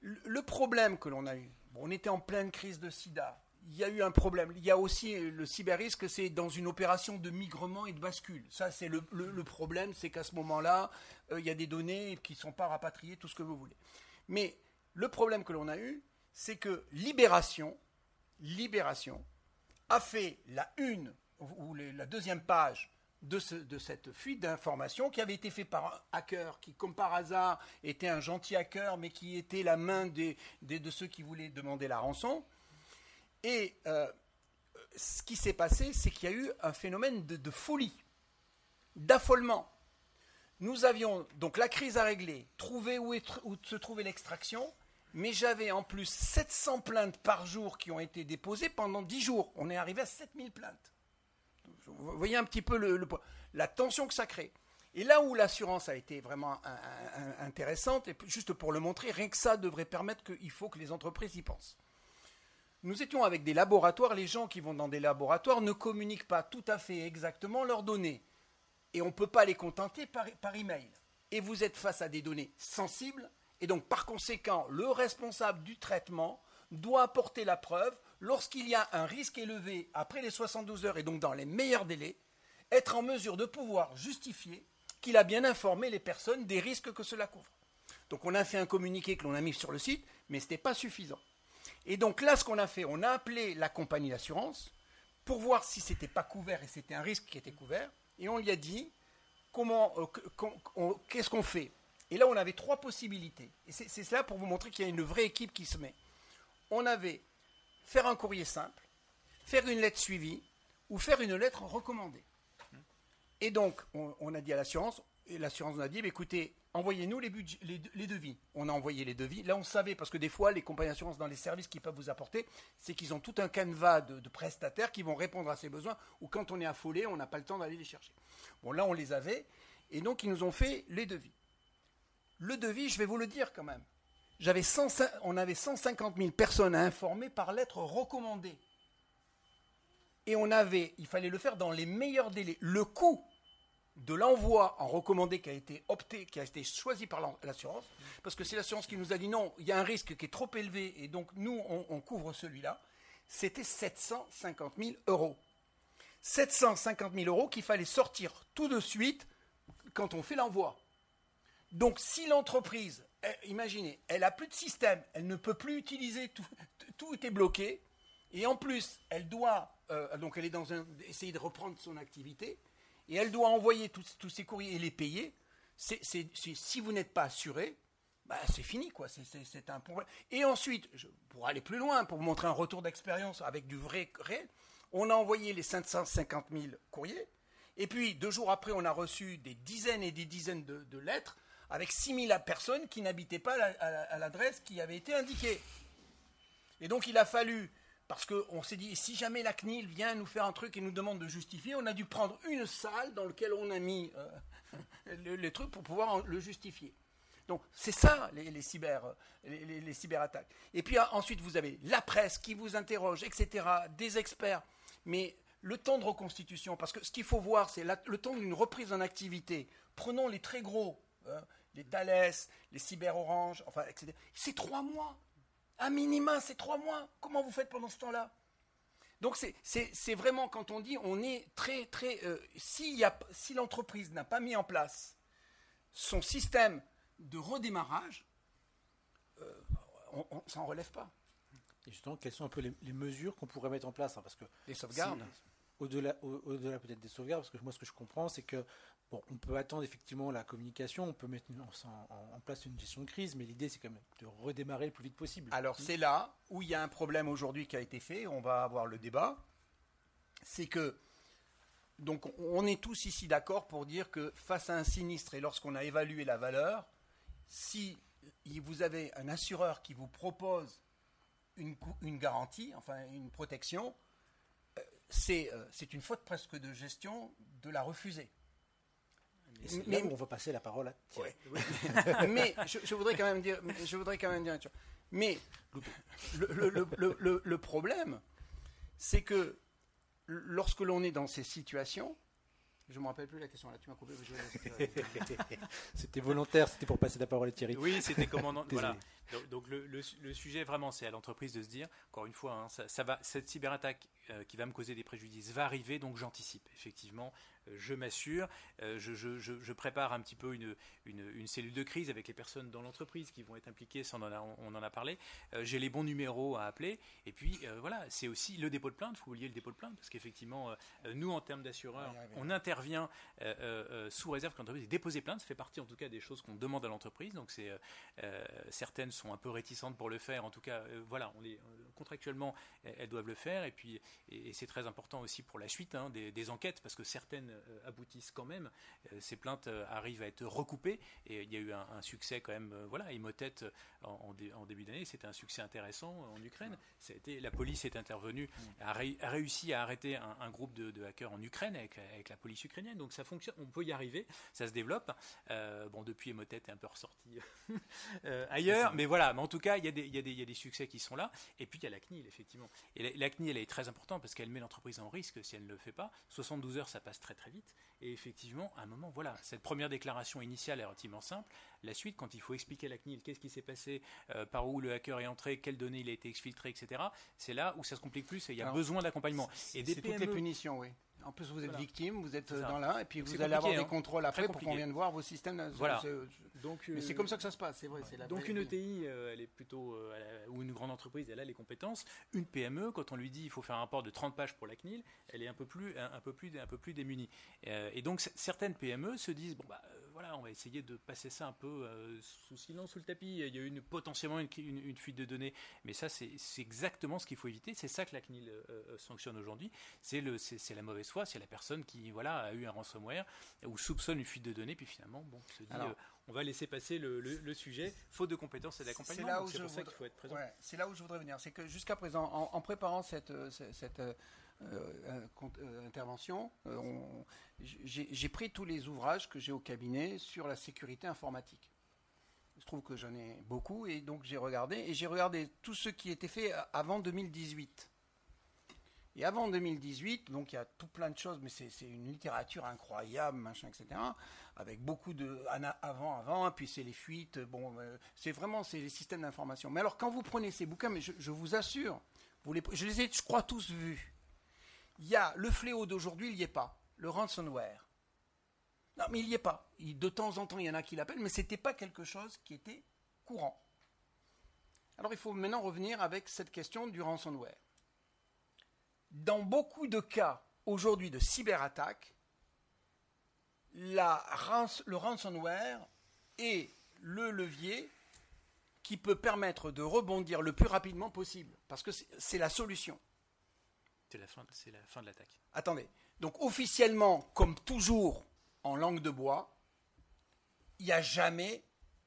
Le problème que l'on a eu, on était en pleine crise de sida. Il y a eu un problème. Il y a aussi euh, le cyberrisque, c'est dans une opération de migrement et de bascule. Ça, c'est le, problème, c'est qu'à ce moment-là, il y a des données qui ne sont pas rapatriées, tout ce que vous voulez. Mais le problème que l'on a eu, c'est que Libération, Libération, a fait la une ou la deuxième page de, cette fuite d'informations qui avait été faite par un hacker qui, comme par hasard, était un gentil hacker, mais qui était la main de ceux qui voulaient demander la rançon. Et euh, ce qui s'est passé, c'est qu'il y a eu un phénomène de, folie, d'affolement. Nous avions donc la crise à régler, trouver où, où se trouvait l'extraction, mais j'avais en plus 700 plaintes par jour qui ont été déposées pendant 10 jours. On est arrivé à 7000 plaintes. Vous voyez un petit peu la tension que ça crée. Et là où l'assurance a été vraiment intéressante, et juste pour le montrer, rien que ça devrait permettre qu'il faut que les entreprises y pensent. Nous étions avec des laboratoires, les gens qui vont dans des laboratoires ne communiquent pas tout à fait exactement leurs données. Et on ne peut pas les contenter par, par email. Et vous êtes face à des données sensibles, et donc par conséquent, le responsable du traitement doit apporter la preuve lorsqu'il y a un risque élevé après les 72 heures et donc dans les meilleurs délais, être en mesure de pouvoir justifier qu'il a bien informé les personnes des risques que cela couvre. Donc on a fait un communiqué que l'on a mis sur le site, mais ce n'était pas suffisant. Et donc là, ce qu'on a fait, on a appelé la compagnie d'assurance pour voir si ce n'était pas couvert et c'était un risque qui était couvert, et on lui a dit comment, euh, qu'est-ce qu'on fait. Et là, on avait trois possibilités. Et c'est cela pour vous montrer qu'il y a une vraie équipe qui se met. On avait faire un courrier simple, faire une lettre suivie ou faire une lettre recommandée. Et donc, on, a dit à l'assurance, et l'assurance nous a dit, écoutez, envoyez-nous les, devis. On a envoyé les devis. Là, on savait, parce que des fois, les compagnies d'assurance dans les services qu'ils peuvent vous apporter, c'est qu'ils ont tout un canevas de, prestataires qui vont répondre à ces besoins, ou quand on est affolé, on n'a pas le temps d'aller les chercher. Bon, là, on les avait, et donc, ils nous ont fait les devis. Le devis, je vais vous le dire quand même. On avait 150 000 personnes à informer par lettre recommandée. Et on avait, il fallait le faire dans les meilleurs délais. Le coût de l'envoi en recommandé qui a été opté, qui a été choisi par l'assurance, parce que c'est l'assurance qui nous a dit non, il y a un risque qui est trop élevé et donc nous, on, couvre celui-là, c'était 750 000 euros. 750 000 euros qu'il fallait sortir tout de suite quand on fait l'envoi. Donc si l'entreprise, imaginez, elle a plus de système, elle ne peut plus utiliser, tout, tout est bloqué, et en plus, elle doit, euh, donc elle est dans un, essayer de reprendre son activité, et elle doit envoyer tous, ces courriers et les payer, si vous n'êtes pas assuré, bah, c'est fini, quoi. C'est un problème. Et ensuite, pour aller plus loin, pour vous montrer un retour d'expérience avec du vrai réel, on a envoyé les 550 000 courriers. Et puis, deux jours après, on a reçu des dizaines et des dizaines de, lettres avec 6 000 personnes qui n'habitaient pas à l'adresse qui avait été indiquée. Et donc, il a fallu parce qu'on s'est dit, si jamais la CNIL vient nous faire un truc et nous demande de justifier, on a dû prendre une salle dans laquelle on a mis euh, les, trucs pour pouvoir le justifier. Donc c'est ça les, cyber, les, cyberattaques. Et puis ensuite vous avez la presse qui vous interroge, etc., des experts. Mais le temps de reconstitution, parce que ce qu'il faut voir, c'est le temps d'une reprise en activité. Prenons les très gros, hein, les Thales, les Cyber Orange, enfin, etc. C'est trois mois. À minima, c'est trois mois. Comment vous faites pendant ce temps-là? Donc c'est vraiment quand on dit on est très très euh, si, si l'entreprise n'a pas mis en place son système de redémarrage, euh, on, on s'en relève pas. Et justement, quelles sont un peu les, mesures qu'on pourrait mettre en place hein, Parce que les sauvegardes. Au-delà, au-delà peut-être des sauvegardes, parce que moi ce que je comprends, c'est que Bon, on peut attendre effectivement la communication, on peut mettre en, place une gestion de crise, mais l'idée c'est quand même de redémarrer le plus vite possible. Alors c'est là où il y a un problème aujourd'hui qui a été fait, on va avoir le débat, c'est que donc on est tous ici d'accord pour dire que face à un sinistre et lorsqu'on a évalué la valeur, si vous avez un assureur qui vous propose une, une garantie, enfin une protection, euh, euh, c'est une faute presque de gestion de la refuser mais, on va passer la parole à mais je, voudrais quand même dire, je voudrais quand même dire, mais le, le problème, c'est que lorsque l'on est dans ces situations, je ne me rappelle plus la question là, tu m'as coupé. c'était volontaire, c'était pour passer la parole à Thierry. Oui, c'était commandant. voilà. Donc, le, sujet vraiment, c'est à l'entreprise de se dire, encore une fois, hein, ça, va, cette cyberattaque qui va me causer des préjudices va arriver, donc j'anticipe. Effectivement, je m'assure, euh, je, prépare un petit peu une, une, cellule de crise avec les personnes dans l'entreprise qui vont être impliquées, on en a, on en a parlé. Euh, j'ai les bons numéros à appeler. Et puis, euh, voilà, c'est aussi le dépôt de plainte. Il faut oublier le dépôt de plainte parce qu'effectivement, nous, en termes d'assureurs, on intervient sous réserve que l'entreprise ait déposé plainte. Ça fait partie, en tout cas, des choses qu'on demande à l'entreprise. Donc, c'est certaines sont un peu réticentes pour le faire. En tout cas, voilà, on les, contractuellement, elles doivent le faire. Et puis, et, c'est très important aussi pour la suite hein, des, enquêtes, parce que certaines aboutissent quand même. ces plaintes arrivent à être recoupées, et il y a eu un, succès quand même. voilà, Imotet en, en, début d'année, c'était un succès intéressant en Ukraine. Ça a été, la police est intervenue, a, réussi à arrêter un, groupe de, hackers en Ukraine avec, avec, la police ukrainienne. Donc ça fonctionne, on peut y arriver, ça se développe. bon, depuis Emotet est un peu ressorti ailleurs, mais voilà. Mais en tout cas, il y, a des, il, y a des, il y, a des, succès qui sont là. Et puis il y a la CNIL, effectivement. Et la, CNIL, elle est très importante parce qu'elle met l'entreprise en risque si elle ne le fait pas. 72 heures, ça passe très très vite. Et effectivement, à un moment, voilà, cette première déclaration initiale est relativement simple. La suite, quand il faut expliquer à la CNIL qu'est-ce qui s'est passé, euh, par où le hacker est entré, quelles données il a été exfiltré, etc., c'est là où ça se complique plus et il y a besoin d'accompagnement. Et des toutes les punitions, oui. En plus, vous êtes victime, vous êtes dans là, et puis vous allez avoir des hein. contrôles après pour qu'on vienne voir vos systèmes. Voilà. Donc, mais c'est euh, comme ça que ça se passe, c'est vrai. La donc une ETI, euh, elle est plutôt, euh, ou une grande entreprise, elle a les compétences. Une PME, quand on lui dit il faut faire un rapport de 30 pages pour la CNIL, elle est un peu plus, un, peu plus, un peu plus démunie. et donc certaines PME se disent bon bah voilà, on va essayer de passer ça un peu sous silence, sous le tapis. Il y a une, potentiellement une, fuite de données, mais ça, c'est exactement ce qu'il faut éviter. C'est ça que la CNIL sanctionne aujourd'hui. C'est la mauvaise foi, c'est la personne qui voilà, a eu un ransomware ou soupçonne une fuite de données, puis finalement, bon, se dit on va laisser passer le, sujet, faute de compétences et d'accompagnement. C'est pour ça qu'il faut être présent. c'est là où je voudrais venir. C'est que jusqu'à présent, en, préparant cette, cette, euh, euh, euh, intervention, j'ai pris tous les ouvrages que j'ai au cabinet sur la sécurité informatique. Je trouve que j'en ai beaucoup et donc j'ai regardé et j'ai regardé tout ce qui était fait avant 2018. Et avant 2018, donc il y a tout plein de choses, mais c'est une littérature incroyable, machin, etc avec beaucoup de avant, avant, puis c'est les fuites. Bon, c'est vraiment c'est les systèmes d'information. Mais alors, quand vous prenez ces bouquins, mais je, vous assure, je les ai, je crois, tous vus. Il y a le fléau d'aujourd'hui, il n'y est pas. Le ransomware. Non, mais il n'y est pas. de temps en temps, il y en a qui l'appellent, mais ce n'était pas quelque chose qui était courant. Alors, il faut maintenant revenir avec cette question du ransomware. Dans beaucoup de cas aujourd'hui de cyberattaque, le ransomware est le levier qui peut permettre de rebondir le plus rapidement possible, parce que c'est la solution. C'est la, fin, la fin de l'attaque. Attendez. Donc officiellement, comme toujours en langue de bois, il n'y a jamais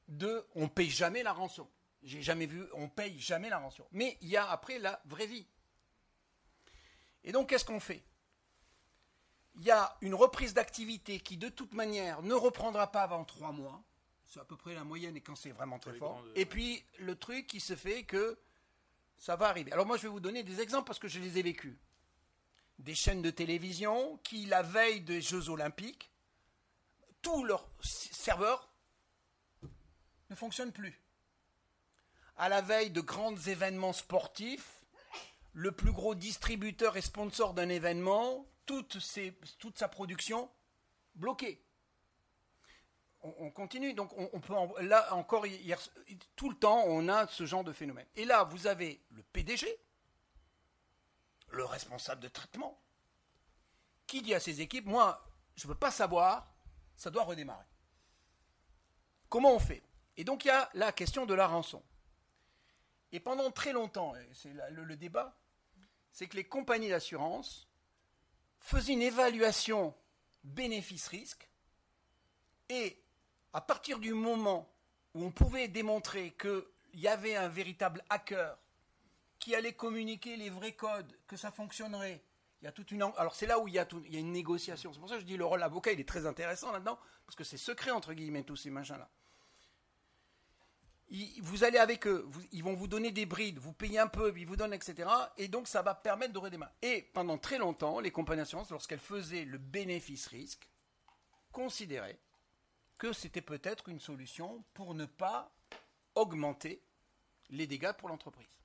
de... On paye jamais la rançon. J'ai jamais vu, on paye jamais la rançon. Mais il y a après la vraie vie. Et donc qu'est-ce qu'on fait? Il y a une reprise d'activité qui, de toute manière, ne reprendra pas avant trois mois. C'est à peu près la moyenne et quand c'est vraiment très fort. Et puis, le truc qui se fait que ça va arriver. Alors moi, je vais vous donner des exemples parce que je les ai vécus. Des chaînes de télévision qui, la veille des Jeux Olympiques, tous leurs serveurs ne fonctionnent plus. À la veille de grands événements sportifs, le plus gros distributeur et sponsor d'un événement toute, sa production bloquée. On, continue, donc on, peut là encore tout le temps on a ce genre de phénomène. Et là vous avez le PDG, le responsable de traitement, qui dit à ses équipes moi je ne veux pas savoir, ça doit redémarrer. Comment on fait? Et donc il y a la question de la rançon. Et pendant très longtemps, c'est le débat, c'est que les compagnies d'assurance faisait une évaluation bénéfice-risque et à partir du moment où on pouvait démontrer qu'il y avait un véritable hacker qui allait communiquer les vrais codes, que ça fonctionnerait, il y a toute une alors c'est là où il y, a il y a une négociation. C'est pour ça que je dis le rôle avocat il est très intéressant là-dedans parce que c'est secret entre guillemets tous ces machins là vous allez avec eux, ils vont vous donner des brides, vous payez un peu, ils vous donnent, etc. Et donc ça va permettre de redémarrer. Et pendant très longtemps, les compagnies d'assurance, lorsqu'elles faisaient le bénéfice-risque, considéraient que c'était peut-être une solution pour ne pas augmenter les dégâts pour l'entreprise.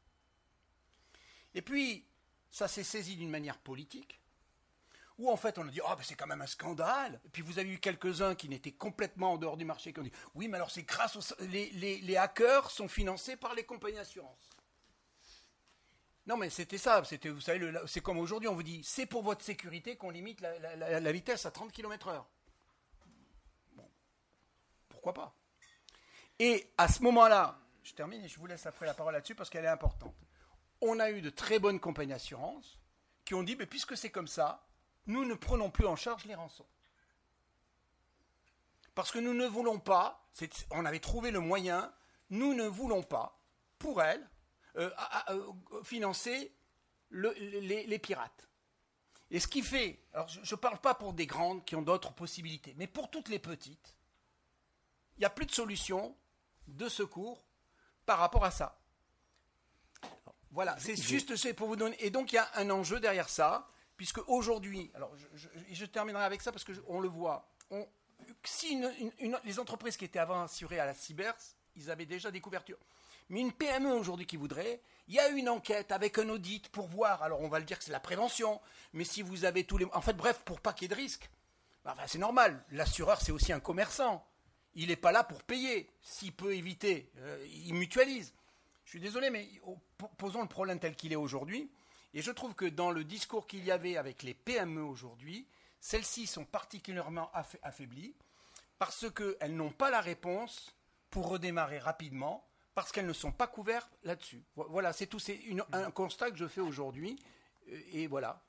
Et puis, ça s'est saisi d'une manière politique où en fait on a dit, oh, c'est quand même un scandale. Et puis vous avez eu quelques-uns qui n'étaient complètement en dehors du marché, qui ont dit, oui, mais alors c'est grâce aux... Les, les, hackers sont financés par les compagnies d'assurance. Non, mais c'était ça. C'était, vous savez, c'est comme aujourd'hui, on vous dit, c'est pour votre sécurité qu'on limite la, vitesse à 30 km/h. Bon, pourquoi pas? Et à ce moment-là, je termine et je vous laisse après la parole là-dessus parce qu'elle est importante. On a eu de très bonnes compagnies d'assurance qui ont dit, mais puisque c'est comme ça, nous ne prenons plus en charge les rançons. Parce que nous ne voulons pas, on avait trouvé le moyen, nous ne voulons pas, pour elles, euh, euh, financer les, pirates. Et ce qui fait, alors je ne parle pas pour des grandes qui ont d'autres possibilités, mais pour toutes les petites, il n'y a plus de solution de secours par rapport à ça. Voilà, c'est juste c'est pour vous donner. Et donc il y a un enjeu derrière ça, puisque aujourd'hui, alors je, terminerai avec ça parce que on le voit. si les entreprises qui étaient avant assurées à la cyber, ils avaient déjà des couvertures. Mais une PME aujourd'hui qui voudrait, il y a une enquête avec un audit pour voir. Alors on va le dire que c'est la prévention, mais si vous avez tous les, en fait, bref, pour pas qu'il y ait de risque. Enfin, c'est normal. L'assureur, c'est aussi un commerçant. Il n'est pas là pour payer. S'il peut éviter, euh, il mutualise. Je suis désolé, mais posons le problème tel qu'il est aujourd'hui. Et je trouve que dans le discours qu'il y avait avec les PME aujourd'hui, celles-ci sont particulièrement affaiblies parce qu'elles n'ont pas la réponse pour redémarrer rapidement, parce qu'elles ne sont pas couvertes là-dessus. Voilà, c'est tout. C'est un constat que je fais aujourd'hui. Euh, et voilà.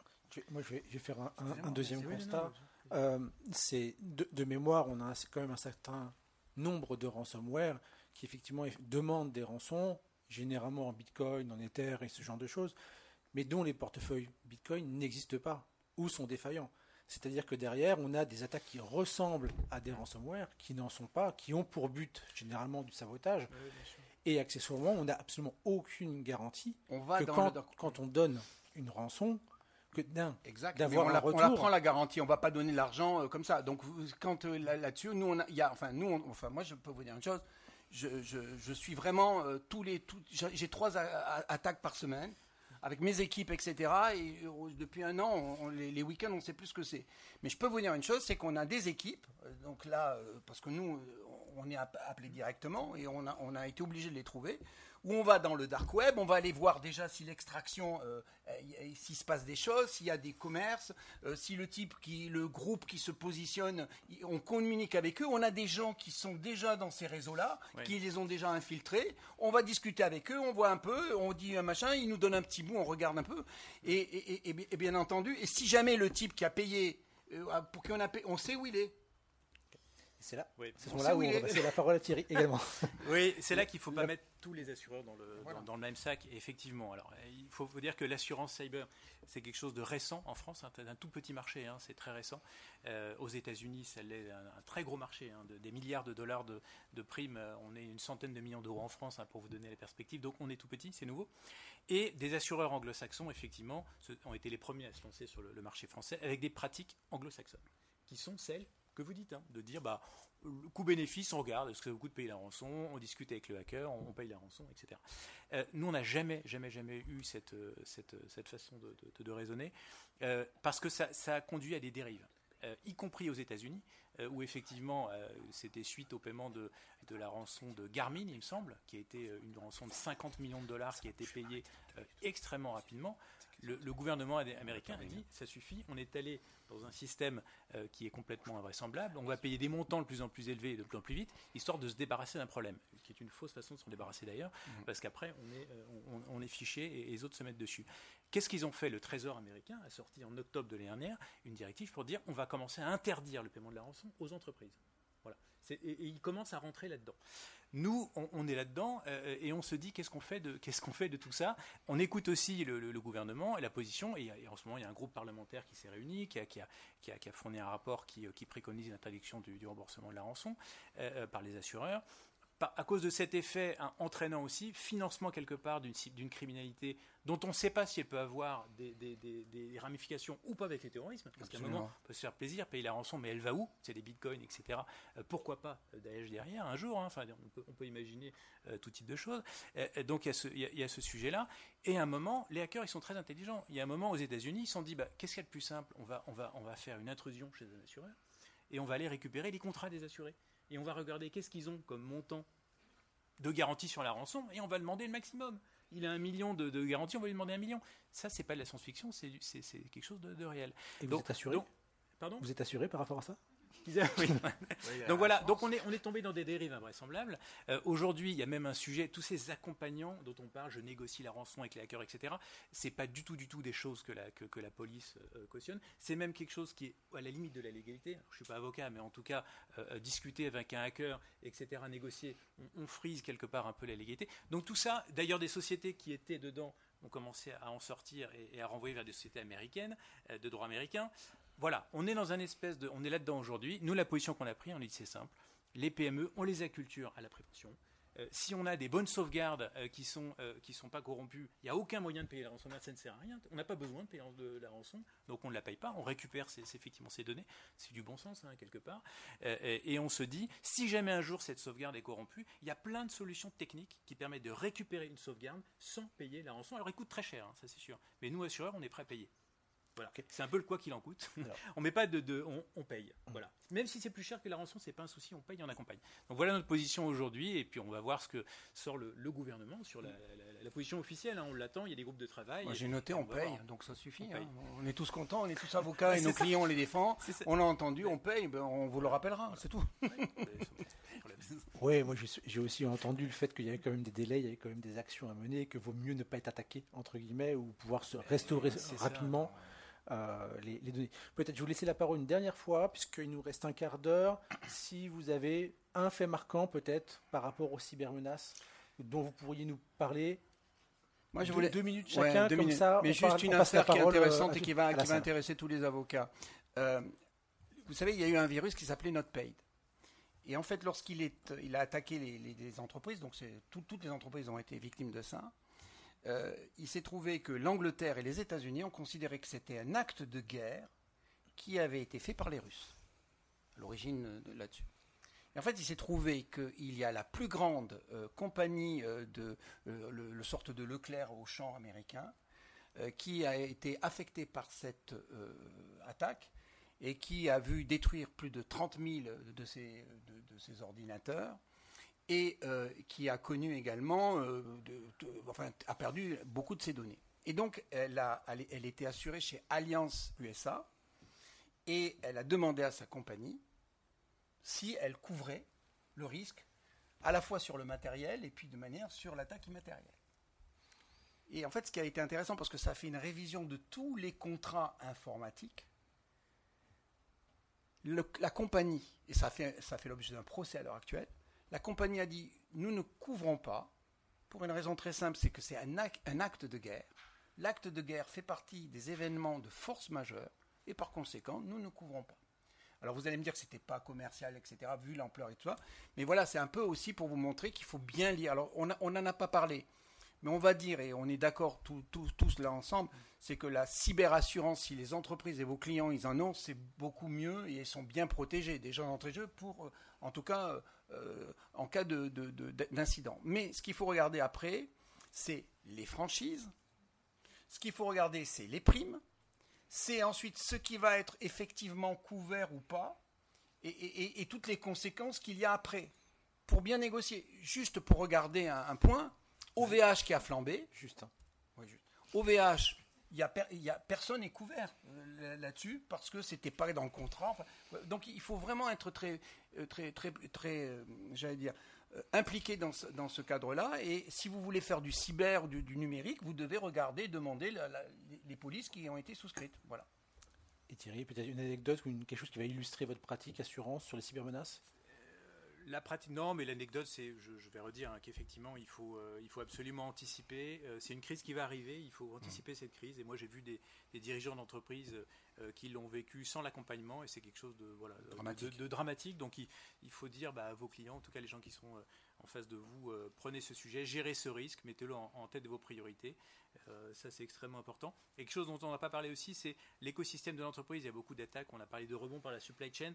moi, je vais, faire un, deuxième constat. Euh, c'est de, mémoire, on a quand même un certain nombre de ransomware qui effectivement demandent des rançons généralement en Bitcoin, en Ether et ce genre de choses, mais dont les portefeuilles Bitcoin n'existent pas ou sont défaillants. C'est-à-dire que derrière, on a des attaques qui ressemblent à des ransomware, qui n'en sont pas, qui ont pour but généralement du sabotage. et accessoirement, on n'a absolument aucune garantie on va que quand, on donne une rançon, que d'avoir on, la, on la prend la garantie, on va pas donner l'argent euh, comme ça. Donc quand euh, là-dessus, nous, on y a, enfin nous, enfin moi, je peux vous dire une chose je, suis vraiment euh, tous les. J'ai trois attaques par semaine avec mes équipes, etc. Et euh, depuis un an, les, week-ends, on ne sait plus ce que c'est. Mais je peux vous dire une chose, c'est qu'on a des équipes. Euh, donc là, parce que nous, on est appelé directement et on a, on a été obligé de les trouver où on va dans le dark web, on va aller voir déjà si l'extraction, euh, s'il se passe des choses, s'il y a des commerces, euh, si le type qui, le groupe qui se positionne, on communique avec eux. On a des gens qui sont déjà dans ces réseaux-là, qui les ont déjà infiltrés. On va discuter avec eux, on voit un peu, on dit un machin, ils nous donnent un petit bout, on regarde un peu. Et, bien entendu, et si jamais le type qui a payé, euh, pour qui on a payé, on sait où il est. C'est là, oui. là où on va passer la parole à Thierry également. oui, c'est là qu'il ne faut pas mettre tous les assureurs dans le, dans, le même sac. effectivement, alors il faut vous dire que l'assurance cyber, c'est quelque chose de récent en France, hein, un tout petit marché, hein, c'est très récent. Euh, aux États-Unis, c'est un, très gros marché, hein, de, des milliards de dollars de, de, primes. Euh, on est une centaine de millions d'euros en France, pour vous donner les perspectives. Donc on est tout petit, c'est nouveau. Et des assureurs anglo-saxons, effectivement, ont été les premiers à se lancer sur le marché français avec des pratiques anglo-saxonnes, qui sont celles que vous dites, hein, de dire bah, coût-bénéfice, on regarde, est-ce que ça le coup de payer la rançon, on discute avec le hacker, on, paye la rançon, etc. Euh, nous, on n'a jamais, jamais, jamais eu cette, euh, cette, cette façon de, raisonner, euh, parce que ça, ça, a conduit à des dérives, y compris aux États-Unis, où effectivement, c'était suite au paiement de, de, la rançon de Garmin, il me semble, qui a été une rançon de 50 millions de dollars qui a été payée extrêmement rapidement le, gouvernement américain a dit ça suffit, on est allé dans un système euh, qui est complètement invraisemblable, on va payer des montants de plus en plus élevés et de plus en plus vite, histoire de se débarrasser d'un problème, qui est une fausse façon de s'en débarrasser d'ailleurs, mmh. parce qu'après on est, euh, on, est fiché et, les autres se mettent dessus. Qu'est-ce qu'ils ont fait Le Trésor américain a sorti en octobre de l'année dernière une directive pour dire on va commencer à interdire le paiement de la rançon aux entreprises. Voilà. Et, et, ils commencent à rentrer là-dedans. Nous, on, est là-dedans euh, et on se dit qu'est-ce qu'on fait de fait de tout ça? On écoute aussi le, gouvernement et la position. Et, en ce moment, il y a un groupe parlementaire qui s'est réuni, qui a, qui, a, fourni un rapport qui, euh, préconise l'interdiction du, remboursement de la rançon euh, par les assureurs à cause de cet effet entraînant aussi financement quelque part d'une criminalité dont on ne sait pas si elle peut avoir des, ramifications ou pas avec le terrorisme. Parce qu'à un moment, on peut se faire plaisir, payer la rançon, mais elle va où? C'est des bitcoins, etc. Euh, pourquoi pas euh, Daesh derrière un jour hein, enfin, on, peut, imaginer euh, tout type de choses. donc il y a ce, sujet-là. Et à un moment, les hackers, ils sont très intelligents. Il y a un moment aux États-Unis, ils se sont dit bah, qu'est-ce qu'il y a de plus simple? On va, on, va, on va faire une intrusion chez un assureur et on va aller récupérer les contrats des assurés et on va regarder qu'est-ce qu'ils ont comme montant de garantie sur la rançon et on va demander le maximum. Il a un million de, de garantie, on va lui demander un million. Ça, c'est pas de la science-fiction, c'est quelque chose de, réel. Et vous êtes assuré Pardon? Vous êtes assuré par rapport à ça? Donc voilà, donc on est, on est tombé dans des dérives invraisemblables. Euh, aujourd'hui, il y a même un sujet, tous ces accompagnants dont on parle, je négocie la rançon avec les hackers, etc. C'est pas du tout, du tout des choses que la, que, la police euh, cautionne. C'est même quelque chose qui est à la limite de la légalité. je suis pas avocat, mais en tout cas, euh, discuter avec un hacker, etc., négocier, on, frise quelque part un peu la légalité. Donc tout ça, d'ailleurs, des sociétés qui étaient dedans ont commencé à en sortir et à renvoyer vers des sociétés américaines, de droit américain voilà, on est dans un espèce de, on est là-dedans aujourd'hui. Nous, la position qu'on a prise, on dit c'est simple. Les PME, on les acculture à la prévention. Euh, si on a des bonnes sauvegardes euh, qui sont euh, qui sont pas corrompues, il n'y a aucun moyen de payer la rançon. Ça ne sert à rien. On n'a pas besoin de payer la rançon, donc on ne la paye pas. On récupère effectivement ces données. C'est du bon sens hein, quelque part. et on se dit, si jamais un jour cette sauvegarde est corrompue, il y a plein de solutions techniques qui permettent de récupérer une sauvegarde sans payer la rançon. Alors, il coûte très cher, hein, ça c'est sûr. Mais nous assureurs, on est prêt à payer. C'est un peu le quoi qu'il en coûte. on met pas de, on, paye. Voilà. Même si c'est plus cher que la rançon, c'est pas un souci, on paye, on accompagne. Donc voilà notre position aujourd'hui, et puis on va voir ce que sort le, gouvernement sur la, position officielle. Hein. on l'attend, il y a des groupes de travail. Moi j'ai noté, on, paye, donc ça suffit. On, hein. on, est tous contents, on est tous avocats et nos clients on les défend. On a entendu, on paye, ben, on vous le rappellera, c'est tout. Oui, moi j'ai aussi entendu le fait qu'il y avait quand même des délais, il y avait quand même des actions à mener, que vaut mieux ne pas être attaqué, entre guillemets, ou pouvoir se restaurer rapidement. Les, données. Peut-être je vous laisser la parole une dernière fois, puisqu'il nous reste un quart d'heure. Si vous avez un fait marquant, peut-être, par rapport aux cybermenaces, dont vous pourriez nous parler. Moi, je voulais deux minutes chacun, comme ça. Mais juste une affaire qui est intéressante et qui va, qui va intéresser tous les avocats. Euh, vous savez, il y a eu un virus qui s'appelait NotPaid. Et en fait, lorsqu'il est, il a attaqué les, les entreprises, donc toutes les entreprises ont été victimes de ça. Euh, il s'est trouvé que l'Angleterre et les États-Unis ont considéré que c'était un acte de guerre qui avait été fait par les Russes, à l'origine là-dessus. Et en fait, il s'est trouvé qu'il y a la plus grande euh, compagnie euh, de sorte de Leclerc au champ américain qui a été affectée par cette attaque et qui a vu détruire plus de 30 000 de ces de ses ordinateurs et euh, qui a connu également, euh, enfin, a perdu beaucoup de ses données. Et donc, elle, a, elle, était assurée chez Alliance USA et elle a demandé à sa compagnie si elle couvrait le risque à la fois sur le matériel et puis de manière sur l'attaque immatérielle. Et en fait, ce qui a été intéressant, parce que ça a fait une révision de tous les contrats informatiques, la compagnie, et ça fait, ça fait l'objet d'un procès à l'heure actuelle, la compagnie a dit nous ne couvrons pas, pour une raison très simple, c'est que c'est un, acte de guerre. L'acte de guerre fait partie des événements de force majeure, et par conséquent, nous ne couvrons pas. Alors vous allez me dire que ce n'était pas commercial, etc., vu l'ampleur et tout ça, mais voilà, c'est un peu aussi pour vous montrer qu'il faut bien lire. Alors on n'en a pas parlé, mais on va dire, et on est d'accord tous là ensemble, c'est que la cyberassurance, si les entreprises et vos clients en ont, c'est beaucoup mieux et ils sont bien protégés, déjà d'entrée de jeu, pour, euh, en tout cas, euh, euh, en cas d'incident. Mais ce qu'il faut regarder après, c'est les franchises. Ce qu'il faut regarder, c'est les primes. C'est ensuite ce qui va être effectivement couvert ou pas. Et, toutes les conséquences qu'il y a après. Pour bien négocier. Juste pour regarder un point, OVH qui a flambé. Juste. OVH, il y a, personne n'est couvert euh, là-dessus parce que c'était pas dans le contrat. donc il faut vraiment être très, euh, très, très, très, euh, j'allais dire, impliqué dans ce, dans ce cadre-là. Et si vous voulez faire du cyber, du, du numérique, vous devez regarder, demander les polices qui ont été souscrites. Voilà. Et Thierry, peut-être une anecdote ou quelque chose qui va illustrer votre pratique assurance sur les cybermenaces? La pratique, non, mais l'anecdote, c'est, je, vais redire, hein, qu'effectivement, il faut, euh, il faut absolument anticiper. Euh, c'est une crise qui va arriver, il faut anticiper cette crise. Et moi, j'ai vu des, dirigeants d'entreprise euh, qui l'ont vécu sans l'accompagnement, et c'est quelque chose de, voilà, dramatique. De, dramatique. Donc, il, faut dire bah, à vos clients, en tout cas les gens qui sont en face de vous, prenez ce sujet, gérez ce risque, mettez-le en, tête de vos priorités. ça, c'est extrêmement important. Et quelque chose dont on n'a pas parlé aussi, c'est l'écosystème de l'entreprise. Il y a beaucoup d'attaques. On a parlé de rebond par la supply chain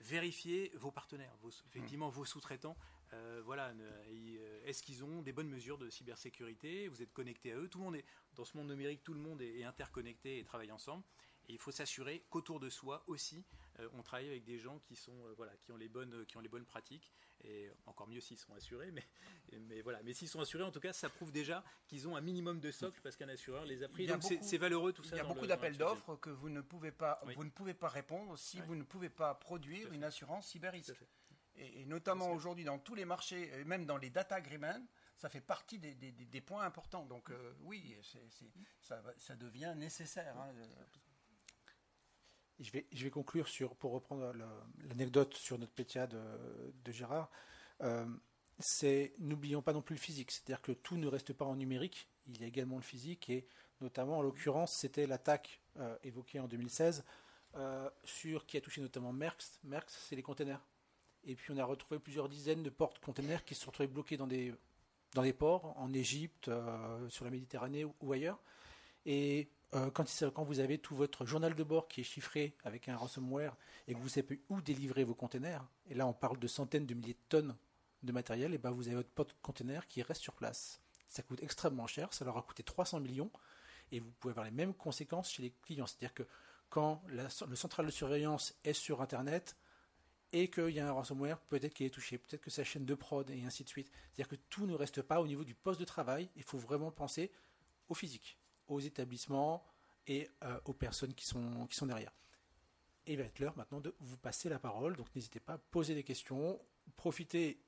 vérifiez vos partenaires, effectivement vos sous-traitants. Euh, voilà, euh, est-ce qu'ils ont des bonnes mesures de cybersécurité? Vous êtes connecté à eux? Tout le monde est dans ce monde numérique, tout le monde est, interconnecté et travaille ensemble. Et il faut s'assurer qu'autour de soi aussi, on travaille avec des gens qui sont voilà, qui ont les bonnes, qui ont les bonnes pratiques et encore mieux s'ils sont assurés. Mais, mais voilà, mais s'ils sont assurés, en tout cas, ça prouve déjà qu'ils ont un minimum de socle parce qu'un assureur les a pris. Donc c'est valeureux tout ça. Il y a beaucoup d'appels d'offres que vous ne pouvez pas, vous ne pouvez pas répondre si vous ne pouvez pas produire une assurance cyber risque. Et, notamment aujourd'hui dans tous les marchés, même dans les data agreements, ça fait partie des, des, points importants. Donc euh, oui, ça, ça, devient nécessaire. Hein, je vais, conclure pour reprendre l'anecdote sur notre PTA de, Gérard. Euh, c'est n'oublions pas non plus le physique, c'est-à-dire que tout ne reste pas en numérique, il y a également le physique et notamment en l'occurrence c'était l'attaque euh, évoquée en 2016 euh, sur qui a touché notamment Merckx. Merckx c'est les containers. Et puis on a retrouvé plusieurs dizaines de portes containers qui se sont retrouvés bloqués dans des dans des ports en Égypte, sur la Méditerranée ou ailleurs. Et euh, quand, vous avez tout votre journal de bord qui est chiffré avec un ransomware et que vous savez où délivrer vos containers, et là on parle de centaines de milliers de tonnes de matériel, et ben vous avez votre pot container qui reste sur place. Ça coûte extrêmement cher, ça leur a coûté 300 millions, et vous pouvez avoir les mêmes conséquences chez les clients. C'est-à-dire que quand le central de surveillance est sur Internet et qu'il y a un ransomware, peut-être qu'il est touché, peut-être que la chaîne de prod et ainsi de suite. C'est-à-dire que tout ne reste pas au niveau du poste de travail, il faut vraiment penser au physique aux établissements et euh, aux personnes qui sont, qui sont derrière. Il va être l'heure maintenant de vous passer la parole, donc n'hésitez pas à poser des questions, profitez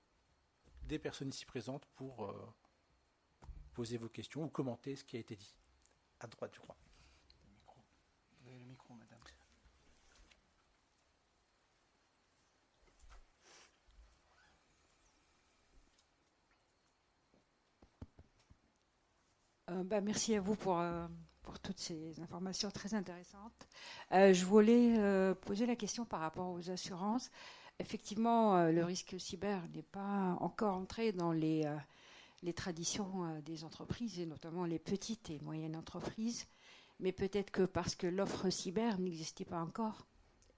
des personnes ici présentes pour euh, poser vos questions ou commenter ce qui a été dit. À droite, je crois. Vous avez le micro, madame. Euh, bah, merci à vous pour, euh, pour, toutes ces informations très intéressantes. Euh, je voulais poser la question par rapport aux assurances. Effectivement, le risque cyber n'est pas encore entré dans les, les traditions des entreprises, et notamment les petites et moyennes entreprises. Mais peut-être que parce que l'offre cyber n'existait pas encore,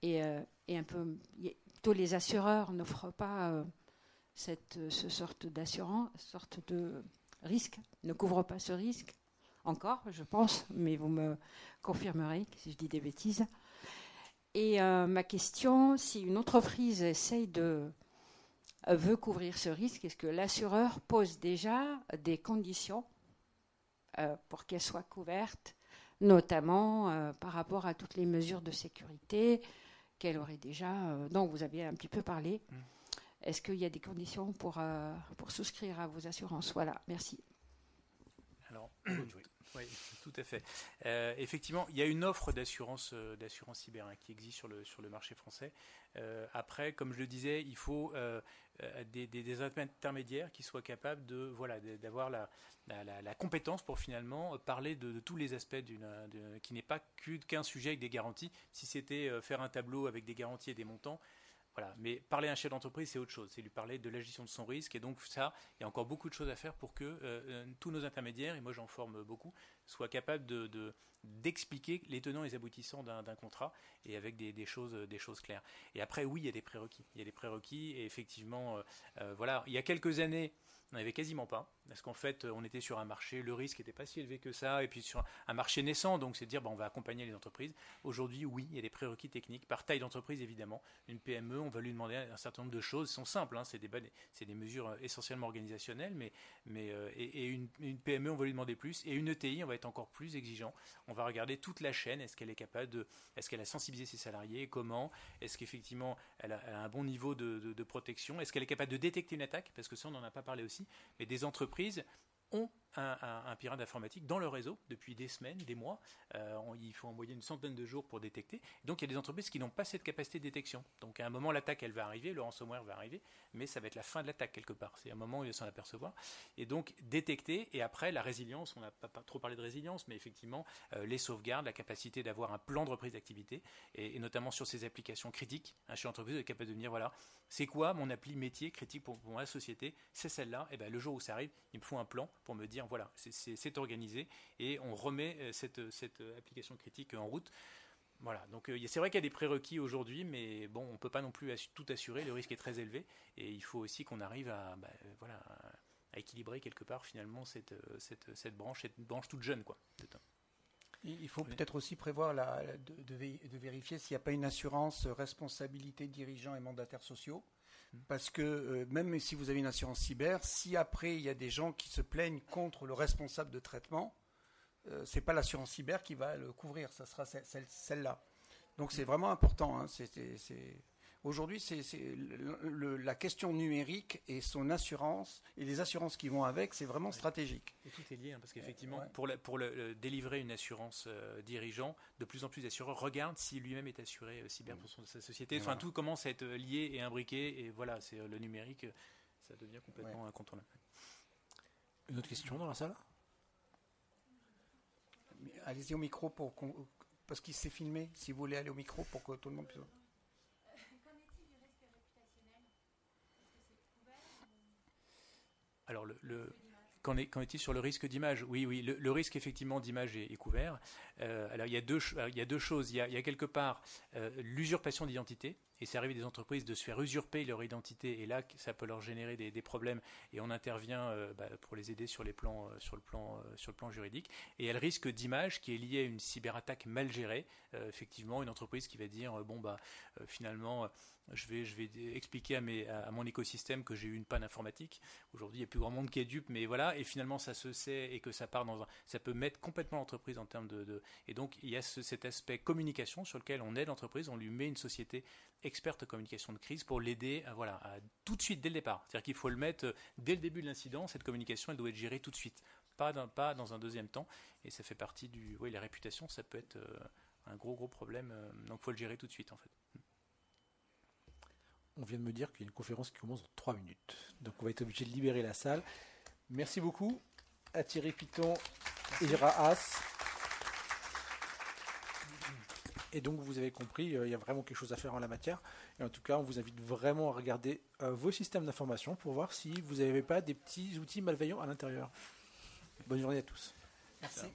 et, et, un peu, tous les assureurs n'offrent pas cette ce sorte d'assurance, sorte de risque, ne couvre pas ce risque, encore, je pense, mais vous me confirmerez si je dis des bêtises. Et euh, ma question, si une entreprise essaye de euh, veut couvrir ce risque, est-ce que l'assureur pose déjà des conditions euh, pour qu'elle soit couverte, notamment par rapport à toutes les mesures de sécurité qu'elle aurait déjà, dont vous aviez un petit peu parlé? Mmh. Est-ce qu'il y a des conditions pour, euh, pour souscrire à vos assurances? Voilà, merci. Alors, oui, tout à fait. Euh, effectivement, il y a une offre d'assurance euh, d'assurance cyber hein, qui existe sur le, sur le marché français. après, comme je le disais, il faut des, intermédiaires qui soient capables de voilà d'avoir la, la, compétence pour finalement parler de, tous les aspects d'une qui n'est pas qu'un sujet avec des garanties. Si c'était faire un tableau avec des garanties et des montants, Mais parler à un chef d'entreprise, c'est autre chose. C'est lui parler de la gestion de son risque. Et donc, ça, il y a encore beaucoup de choses à faire pour que euh, euh, tous nos intermédiaires, et moi j'en forme beaucoup, soient capables de, d'expliquer les tenants et les aboutissants d'un, contrat et avec des, choses, des choses claires. Et après, oui, il y a des prérequis. Il y a des prérequis. Et effectivement, euh, voilà, il y a quelques années, on n'avait quasiment pas, parce qu'en fait, on était sur un marché, le risque n'était pas si élevé que ça, et puis sur un marché naissant, donc c'est de dire, bon, on va accompagner les entreprises. Aujourd'hui, oui, il y a des prérequis techniques, par taille d'entreprise évidemment. Une PME, on va lui demander un certain nombre de choses, elles sont simples, hein, c'est des, mesures euh, essentiellement organisationnelles, mais, euh, et, une, PME, on va lui demander plus, et une ETI, on va être encore plus exigeant. On va regarder toute la chaîne, est-ce qu'elle est capable de, est-ce qu'elle a sensibilisé ses salariés, comment, est-ce qu'effectivement elle, a, un bon niveau de protection, est-ce qu'elle est capable de détecter une attaque, parce que ça, on n'en a pas parlé aussi. Mais des entreprises ont un, pirate informatique dans le réseau depuis des semaines, des mois. Euh, il faut en moyenne une centaine de jours pour détecter. Donc il y a des entreprises qui n'ont pas cette capacité de détection. Donc à un moment, l'attaque, elle va arriver, le ransomware va arriver, mais ça va être la fin de l'attaque quelque part. C'est un moment où il va s'en apercevoir. Et donc détecter, et après la résilience, on n'a pas, trop parlé de résilience, mais effectivement euh, les sauvegardes, la capacité d'avoir un plan de reprise d'activité, et, notamment sur ces applications critiques. Un chef d'entreprise est capable de dire, voilà, c'est quoi mon appli métier critique pour, pour la société? C'est celle-là. Et bien le jour où ça arrive, il me faut un plan pour me dire, voilà, c'est organisé et on remet euh, cette, cette, application critique en route. Voilà, donc euh, c'est vrai qu'il y a des prérequis aujourd'hui, mais bon, on ne peut pas non plus tout assurer, le risque est très élevé, et il faut aussi qu'on arrive à, bah, voilà, à équilibrer quelque part finalement cette, cette, cette, branche, cette branche toute jeune. Quoi, Il faut peut-être aussi prévoir la, de, vérifier s'il n'y a pas une assurance responsabilité dirigeants et mandataires sociaux. Parce que euh, même si vous avez une assurance cyber, si après il y a des gens qui se plaignent contre le responsable de traitement, euh, ce n'est pas l'assurance cyber qui va le couvrir, ça sera celle-là. Donc c'est vraiment important. Hein. Aujourd'hui, c'est la question numérique et son assurance et les assurances qui vont avec, c'est vraiment stratégique. Et tout est lié, hein, parce qu'effectivement, pour, pour délivrer une assurance euh, dirigeant, de plus en plus d'assureurs regardent si lui-même est assuré euh, cyber pour sa société. Enfin, tout commence à être lié et imbriqué, et voilà, c'est le numérique, ça devient complètement incontournable. Une autre question dans la salle? Allez-y au micro pour parce qu'il s'est filmé. Si vous voulez aller au micro pour que tout le monde puisse. Alors Qu'en est-il sur le risque d'image? Oui, oui, le, risque effectivement d'image est, couvert. Euh, alors il y, a deux, il choses. Il y a, quelque part euh, l'usurpation d'identité, et c'est arrivé des entreprises de se faire usurper leur identité, et là ça peut leur générer des, problèmes, et on intervient euh, bah, pour les aider sur, les plans, sur, le plan, sur le plan juridique. Et il y a le risque d'image qui est lié à une cyberattaque mal gérée. effectivement, une entreprise qui va dire bon bah finalement je vais, expliquer à, mon écosystème que j'ai eu une panne informatique. Aujourd'hui, il n'y a plus grand monde qui est dupe, mais voilà. Et finalement, ça se sait et que ça part dans un, ça peut mettre complètement l'entreprise en termes de, et donc il y a cet aspect communication sur lequel on aide l'entreprise, on lui met une société experte en communication de crise pour l'aider, voilà, tout de suite dès le départ. C'est-à-dire qu'il faut le mettre euh, dès le début de l'incident. Cette communication, elle doit être gérée tout de suite, pas dans, pas dans un deuxième temps. Et ça fait partie du, oui, la réputation, ça peut être euh, un gros gros problème. Euh, donc, il faut le gérer tout de suite en fait on vient de me dire qu'il y a une conférence qui commence dans 3 minutes. Donc on va être obligé de libérer la salle. Merci beaucoup à Thierry Piton et Haas. Et donc vous avez compris, euh, il y a vraiment quelque chose à faire en la matière. Et en tout cas, on vous invite vraiment à regarder euh, vos systèmes d'information pour voir si vous n'avez pas des petits outils malveillants à l'intérieur. Bonne journée à tous. Merci.